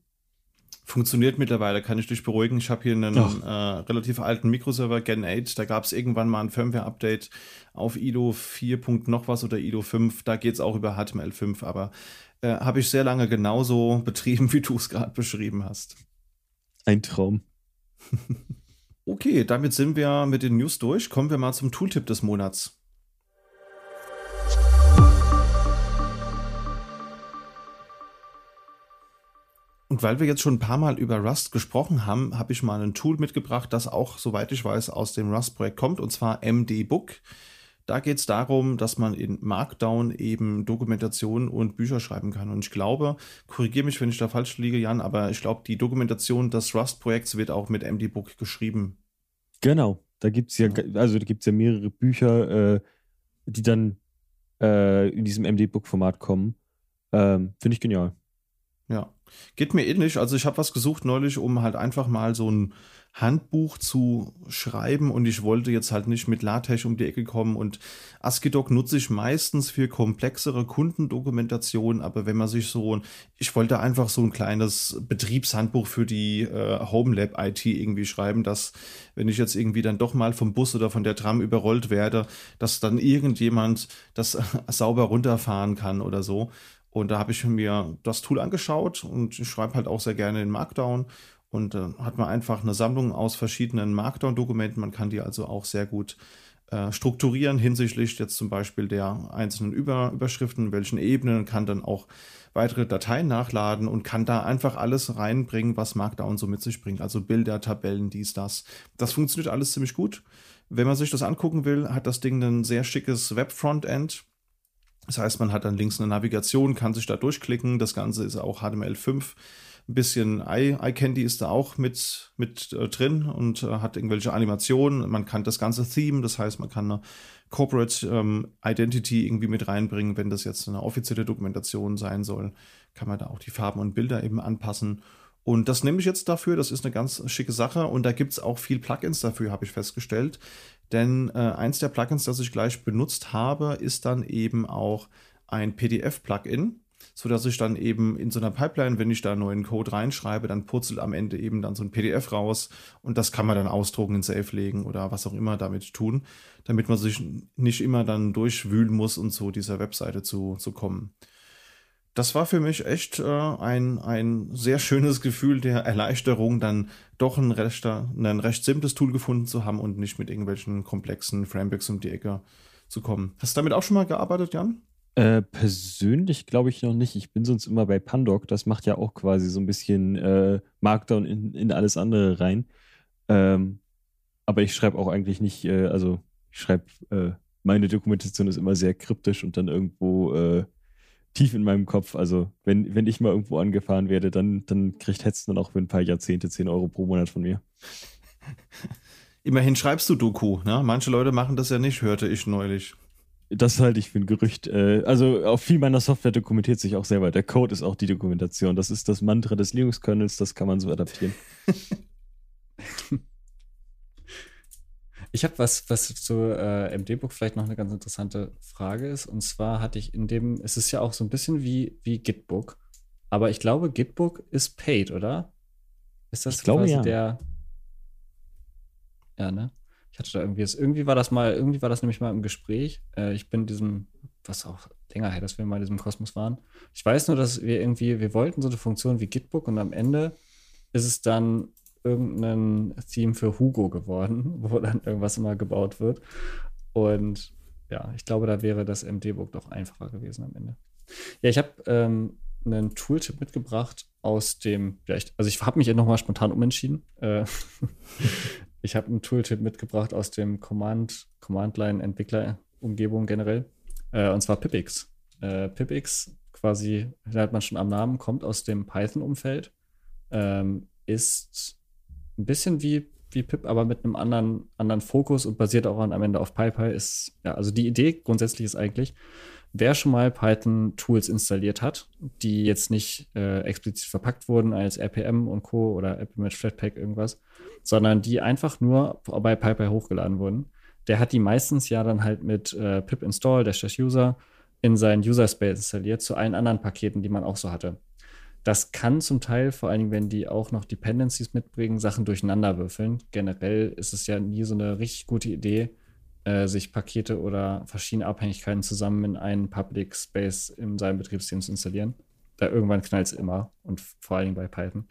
Funktioniert mittlerweile, kann ich dich beruhigen. Ich habe hier einen äh, relativ alten Mikroserver, Gen 8. Da gab es irgendwann mal ein Firmware-Update auf IDO 4. noch was oder IDO 5. Da geht es auch über HTML5, aber äh, habe ich sehr lange genauso betrieben, wie du es gerade beschrieben hast. Ein Traum. Okay, damit sind wir mit den News durch. Kommen wir mal zum Tooltip des Monats. Und weil wir jetzt schon ein paar Mal über Rust gesprochen haben, habe ich mal ein Tool mitgebracht, das auch, soweit ich weiß, aus dem Rust-Projekt kommt, und zwar MD-Book. Da geht es darum, dass man in Markdown eben Dokumentation und Bücher schreiben kann. Und ich glaube, korrigiere mich, wenn ich da falsch liege, Jan, aber ich glaube, die Dokumentation des Rust-Projekts wird auch mit MD-Book geschrieben. Genau, da gibt es ja, also da gibt ja mehrere Bücher, äh, die dann äh, in diesem MD-Book-Format kommen. Ähm, Finde ich genial. Ja, geht mir ähnlich. Also ich habe was gesucht neulich, um halt einfach mal so ein Handbuch zu schreiben und ich wollte jetzt halt nicht mit LaTeX um die Ecke kommen und ASCII-Doc nutze ich meistens für komplexere Kundendokumentationen, aber wenn man sich so, ich wollte einfach so ein kleines Betriebshandbuch für die äh, Homelab IT irgendwie schreiben, dass wenn ich jetzt irgendwie dann doch mal vom Bus oder von der Tram überrollt werde, dass dann irgendjemand das sauber runterfahren kann oder so. Und da habe ich mir das Tool angeschaut und ich schreibe halt auch sehr gerne in Markdown und äh, hat man einfach eine Sammlung aus verschiedenen Markdown-Dokumenten. Man kann die also auch sehr gut äh, strukturieren hinsichtlich jetzt zum Beispiel der einzelnen Über Überschriften, welchen Ebenen, kann dann auch weitere Dateien nachladen und kann da einfach alles reinbringen, was Markdown so mit sich bringt. Also Bilder, Tabellen, dies, das. Das funktioniert alles ziemlich gut. Wenn man sich das angucken will, hat das Ding ein sehr schickes Web-Frontend das heißt, man hat dann links eine Navigation, kann sich da durchklicken. Das Ganze ist auch HTML5. Ein bisschen iCandy ist da auch mit, mit äh, drin und äh, hat irgendwelche Animationen. Man kann das ganze Theme, das heißt, man kann eine Corporate ähm, Identity irgendwie mit reinbringen. Wenn das jetzt eine offizielle Dokumentation sein soll, kann man da auch die Farben und Bilder eben anpassen. Und das nehme ich jetzt dafür, das ist eine ganz schicke Sache und da gibt es auch viel Plugins dafür, habe ich festgestellt. Denn äh, eins der Plugins, das ich gleich benutzt habe, ist dann eben auch ein PDF-Plugin, sodass ich dann eben in so einer Pipeline, wenn ich da neuen Code reinschreibe, dann purzelt am Ende eben dann so ein PDF raus und das kann man dann ausdrucken, in Safe legen oder was auch immer damit tun, damit man sich nicht immer dann durchwühlen muss und zu dieser Webseite zu, zu kommen das war für mich echt äh, ein, ein sehr schönes Gefühl der Erleichterung, dann doch ein recht, ein recht simples Tool gefunden zu haben und nicht mit irgendwelchen komplexen Frameworks um die Ecke zu kommen. Hast du damit auch schon mal gearbeitet, Jan? Äh, persönlich glaube ich noch nicht. Ich bin sonst immer bei Pandoc. Das macht ja auch quasi so ein bisschen äh, Markdown in, in alles andere rein. Ähm, aber ich schreibe auch eigentlich nicht, äh, also ich schreibe, äh, meine Dokumentation ist immer sehr kryptisch und dann irgendwo äh, tief in meinem Kopf. Also, wenn, wenn ich mal irgendwo angefahren werde, dann, dann kriegt Hetzen dann auch für ein paar Jahrzehnte 10 Euro pro Monat von mir. Immerhin schreibst du Doku, ne? Manche Leute machen das ja nicht, hörte ich neulich. Das halte ich für ein Gerücht. Äh, also auf viel meiner Software dokumentiert sich auch selber. Der Code ist auch die Dokumentation. Das ist das Mantra des Linux-Kernels, das kann man so adaptieren. Ich habe was, was zu äh, MD-Book vielleicht noch eine ganz interessante Frage ist. Und zwar hatte ich in dem, es ist ja auch so ein bisschen wie, wie Gitbook, aber ich glaube, Gitbook ist paid, oder? Ist das ich glaube, quasi ja. der. Ja, ne? Ich hatte da irgendwie, irgendwie war das mal, irgendwie war das nämlich mal im Gespräch. Äh, ich bin diesem, was auch länger her, dass wir mal in diesem Kosmos waren. Ich weiß nur, dass wir irgendwie, wir wollten so eine Funktion wie Gitbook und am Ende ist es dann irgendein Theme für Hugo geworden, wo dann irgendwas immer gebaut wird. Und ja, ich glaube, da wäre das MD-Book doch einfacher gewesen am Ende. Ja, ich habe ähm, einen Tooltip mitgebracht aus dem, ja, ich, also ich habe mich ja nochmal spontan umentschieden. Äh, ich habe einen Tooltip mitgebracht aus dem Command, Command-Line-Entwickler-Umgebung generell. Äh, und zwar Pipix. Äh, Pipix, quasi, hört man schon am Namen, kommt aus dem Python-Umfeld. Ähm, ist ein bisschen wie, wie Pip, aber mit einem anderen, anderen Fokus und basiert auch am Ende auf PyPy. Ist, ja, also die Idee grundsätzlich ist eigentlich, wer schon mal Python-Tools installiert hat, die jetzt nicht äh, explizit verpackt wurden als RPM und Co. oder Appimage Flatpak irgendwas, sondern die einfach nur bei PyPy hochgeladen wurden, der hat die meistens ja dann halt mit äh, pip install, user in seinen User Space installiert zu allen anderen Paketen, die man auch so hatte. Das kann zum Teil, vor allen Dingen, wenn die auch noch Dependencies mitbringen, Sachen durcheinander würfeln. Generell ist es ja nie so eine richtig gute Idee, äh, sich Pakete oder verschiedene Abhängigkeiten zusammen in einen Public Space in seinem Betriebssystem zu installieren. Da irgendwann knallt es immer und vor allen Dingen bei Python.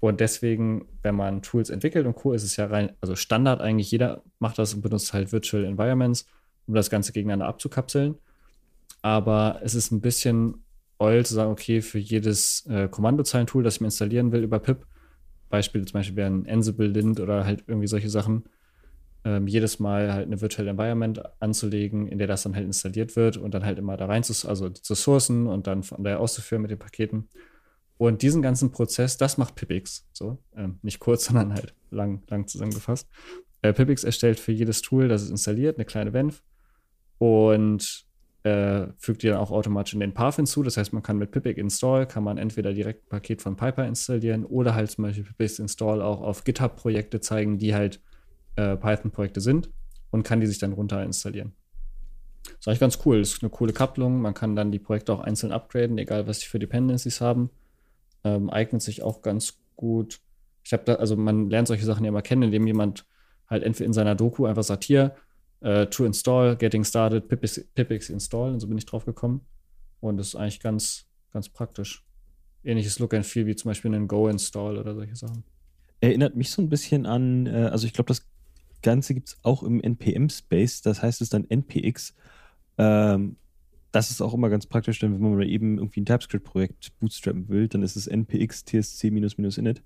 Und deswegen, wenn man Tools entwickelt und Co., ist es ja rein, also Standard eigentlich, jeder macht das und benutzt halt Virtual Environments, um das Ganze gegeneinander abzukapseln. Aber es ist ein bisschen Oil zu sagen, okay, für jedes äh, Kommandozeilentool, das ich mir installieren will über pip, Beispiele zum Beispiel wären Ansible, Lint oder halt irgendwie solche Sachen, ähm, jedes Mal halt eine Virtual Environment anzulegen, in der das dann halt installiert wird und dann halt immer da rein zu, also zu sourcen und dann von daher auszuführen mit den Paketen. Und diesen ganzen Prozess, das macht Pipix. So, ähm, nicht kurz, sondern halt lang, lang zusammengefasst. Äh, Pipix erstellt für jedes Tool, das es installiert, eine kleine Venv und äh, fügt ihr dann auch automatisch in den Path hinzu. Das heißt, man kann mit Pipic Install, kann man entweder direkt ein Paket von Piper installieren oder halt zum Beispiel Pipic Install auch auf GitHub-Projekte zeigen, die halt äh, Python-Projekte sind und kann die sich dann runter installieren. Das ist eigentlich ganz cool. Das ist eine coole Kapplung. Man kann dann die Projekte auch einzeln upgraden, egal was sie für Dependencies haben. Ähm, eignet sich auch ganz gut. Ich habe da, also man lernt solche Sachen ja immer kennen, indem jemand halt entweder in seiner Doku einfach sagt, hier, uh, to install, getting started, Pipix, Pipix install. Und so bin ich drauf gekommen. Und das ist eigentlich ganz, ganz praktisch. Ähnliches Look and Feel wie zum Beispiel einen Go-Install oder solche Sachen. Erinnert mich so ein bisschen an, äh, also ich glaube, das Ganze gibt es auch im NPM-Space. Das heißt es dann NPX. Ähm, das ist auch immer ganz praktisch, denn wenn man mal eben irgendwie ein TypeScript-Projekt bootstrappen will, dann ist es npx tsc-init.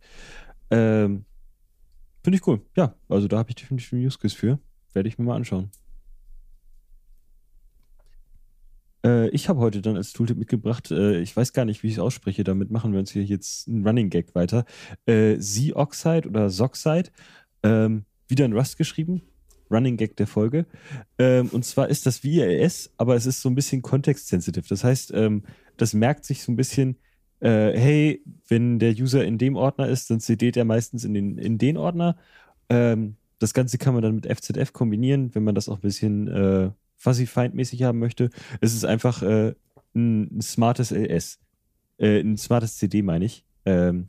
Ähm, Finde ich cool. Ja, also da habe ich definitiv einen Use Case für. Werde ich mir mal anschauen. Äh, ich habe heute dann als Tooltip mitgebracht, äh, ich weiß gar nicht, wie ich es ausspreche, damit machen wir uns hier jetzt einen Running Gag weiter. Äh, Z-Oxide oder Zoxide, ähm, wieder in Rust geschrieben, Running Gag der Folge. Ähm, und zwar ist das VLS, aber es ist so ein bisschen kontextsensitive. Das heißt, ähm, das merkt sich so ein bisschen, äh, hey, wenn der User in dem Ordner ist, dann cd er meistens in den, in den Ordner. Ähm, das Ganze kann man dann mit FZF kombinieren, wenn man das auch ein bisschen äh, fuzzy-find-mäßig haben möchte. Es ist einfach äh, ein, ein, smartes LS. Äh, ein smartes CD, meine ich. Ähm,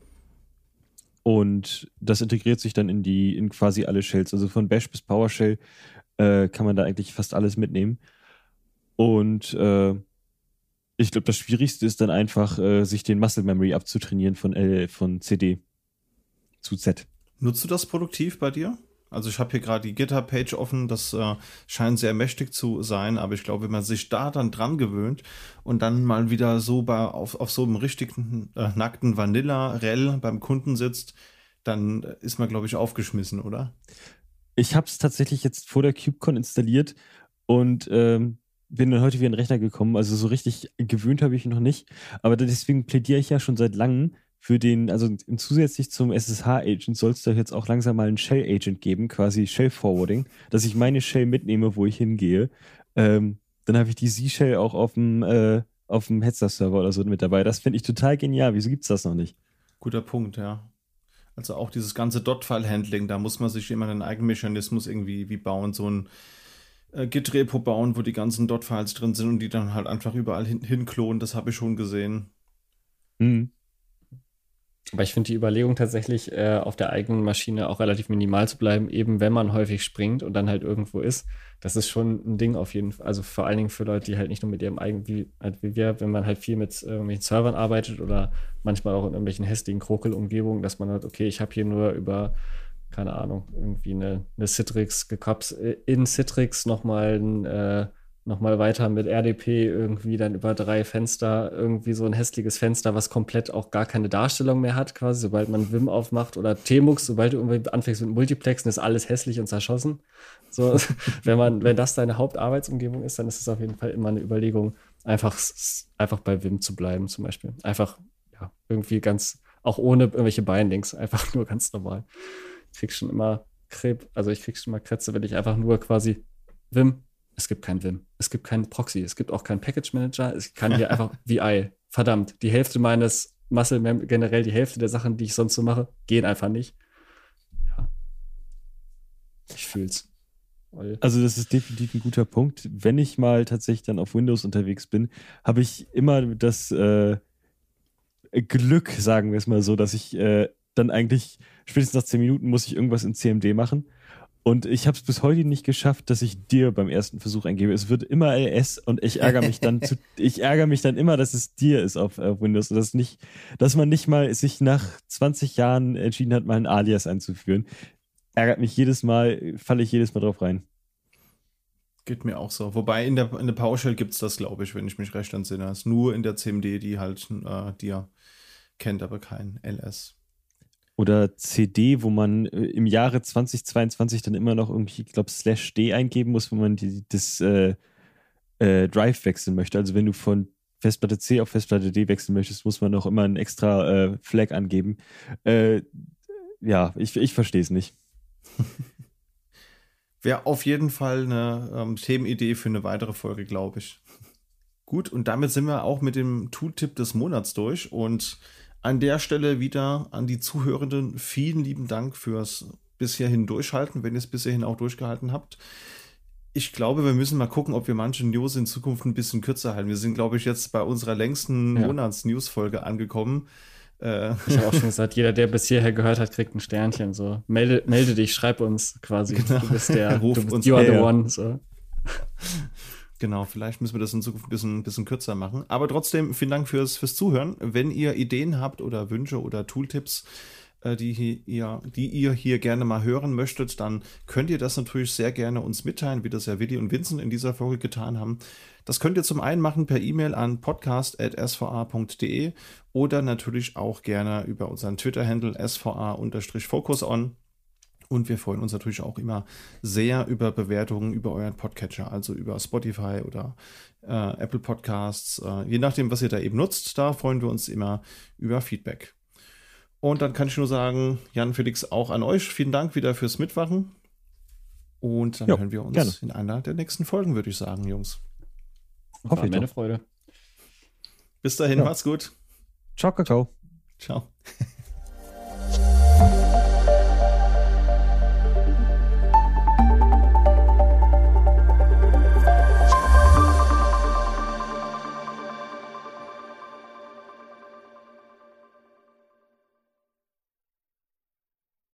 und das integriert sich dann in die, in quasi alle Shells. Also von Bash bis PowerShell äh, kann man da eigentlich fast alles mitnehmen. Und äh, ich glaube, das Schwierigste ist dann einfach, äh, sich den Muscle Memory abzutrainieren von, L, von CD zu Z. Nutzt du das produktiv bei dir? Also ich habe hier gerade die GitHub-Page offen, das äh, scheint sehr mächtig zu sein, aber ich glaube, wenn man sich da dann dran gewöhnt und dann mal wieder so bei, auf, auf so einem richtigen äh, nackten Vanilla-Rell beim Kunden sitzt, dann ist man, glaube ich, aufgeschmissen, oder? Ich habe es tatsächlich jetzt vor der KubeCon installiert und ähm, bin dann heute wieder in den Rechner gekommen. Also so richtig gewöhnt habe ich noch nicht. Aber deswegen plädiere ich ja schon seit langem für den, also zusätzlich zum SSH-Agent soll es da jetzt auch langsam mal einen Shell-Agent geben, quasi Shell-Forwarding, dass ich meine Shell mitnehme, wo ich hingehe. Ähm, dann habe ich die Z-Shell auch auf dem, äh, auf dem Headster-Server oder so mit dabei. Das finde ich total genial. Wieso gibt es das noch nicht? Guter Punkt, ja. Also auch dieses ganze Dot-File-Handling, da muss man sich immer einen eigenen Mechanismus irgendwie wie bauen, so ein äh, Git-Repo bauen, wo die ganzen Dot-Files drin sind und die dann halt einfach überall hin, hinklonen. Das habe ich schon gesehen. Mhm. Aber ich finde die Überlegung tatsächlich, äh, auf der eigenen Maschine auch relativ minimal zu bleiben, eben wenn man häufig springt und dann halt irgendwo ist, das ist schon ein Ding auf jeden Fall. Also vor allen Dingen für Leute, die halt nicht nur mit ihrem eigenen, wie, halt wie wir, wenn man halt viel mit irgendwelchen Servern arbeitet oder manchmal auch in irgendwelchen hässlichen Krokel-Umgebungen, dass man halt, okay, ich habe hier nur über, keine Ahnung, irgendwie eine, eine Citrix gekapst, äh, in Citrix nochmal ein äh, nochmal weiter mit RDP irgendwie dann über drei Fenster, irgendwie so ein hässliches Fenster, was komplett auch gar keine Darstellung mehr hat, quasi, sobald man Vim aufmacht oder Tmux, sobald du irgendwie anfängst mit Multiplexen, ist alles hässlich und zerschossen. So, wenn man, wenn das deine Hauptarbeitsumgebung ist, dann ist es auf jeden Fall immer eine Überlegung, einfach, einfach bei Vim zu bleiben, zum Beispiel. Einfach, ja, irgendwie ganz, auch ohne irgendwelche Bindings, einfach nur ganz normal. Ich krieg schon immer Krebs, also ich krieg schon mal Krätze, wenn ich einfach nur quasi Vim es gibt kein Vim. Es gibt keinen Proxy. Es gibt auch keinen Package Manager. Ich kann hier einfach VI. Verdammt, die Hälfte meines Muscle, generell die Hälfte der Sachen, die ich sonst so mache, gehen einfach nicht. Ja. Ich fühl's. Also das ist definitiv ein guter Punkt. Wenn ich mal tatsächlich dann auf Windows unterwegs bin, habe ich immer das äh, Glück, sagen wir es mal so, dass ich äh, dann eigentlich spätestens nach zehn Minuten muss ich irgendwas in CMD machen und ich habe es bis heute nicht geschafft, dass ich dir beim ersten Versuch eingebe. Es wird immer LS und ich ärgere mich dann zu, ich ärgere mich dann immer, dass es dir ist auf, Windows und dass nicht, dass man nicht mal sich nach 20 Jahren entschieden hat, mal ein Alias einzuführen. Ärgert mich jedes Mal, falle ich jedes Mal drauf rein. Geht mir auch so. Wobei in der, in der PowerShell gibt es das, glaube ich, wenn ich mich recht entsinne. Es ist nur in der CMD, die halt äh, dir kennt, aber kein LS oder CD, wo man äh, im Jahre 2022 dann immer noch irgendwie, ich glaube, slash D eingeben muss, wenn man die, das äh, äh, Drive wechseln möchte. Also wenn du von Festplatte C auf Festplatte D wechseln möchtest, muss man noch immer einen extra äh, Flag angeben. Äh, ja, ich, ich verstehe es nicht. Wäre auf jeden Fall eine ähm, Themenidee für eine weitere Folge, glaube ich. Gut, und damit sind wir auch mit dem Tooltip des Monats durch. Und an der Stelle wieder an die Zuhörenden vielen lieben Dank fürs bisher durchhalten, wenn ihr es bisher auch durchgehalten habt. Ich glaube, wir müssen mal gucken, ob wir manche News in Zukunft ein bisschen kürzer halten. Wir sind, glaube ich, jetzt bei unserer längsten ja. Monats-News-Folge angekommen. Äh, ich habe auch schon gesagt, jeder, der bis hierher gehört hat, kriegt ein Sternchen. So, melde, melde dich, schreib uns quasi. Genau. Du bist der, Ruf du bist, uns you are the one. So. Genau, vielleicht müssen wir das in Zukunft ein bisschen, bisschen kürzer machen. Aber trotzdem, vielen Dank fürs, fürs Zuhören. Wenn ihr Ideen habt oder Wünsche oder Tooltips, äh, die, ihr, die ihr hier gerne mal hören möchtet, dann könnt ihr das natürlich sehr gerne uns mitteilen, wie das ja Willi und Vincent in dieser Folge getan haben. Das könnt ihr zum einen machen per E-Mail an podcast.sva.de oder natürlich auch gerne über unseren Twitter-Handle sva-focuson. Und wir freuen uns natürlich auch immer sehr über Bewertungen über euren Podcatcher, also über Spotify oder äh, Apple Podcasts. Äh, je nachdem, was ihr da eben nutzt, da freuen wir uns immer über Feedback. Und dann kann ich nur sagen, Jan Felix, auch an euch. Vielen Dank wieder fürs Mitwachen. Und dann jo, hören wir uns gerne. in einer der nächsten Folgen, würde ich sagen, Jungs. Hoffe ich. Meine Freude. Bis dahin, ja. macht's gut. Ciao, Kakao. Ciao.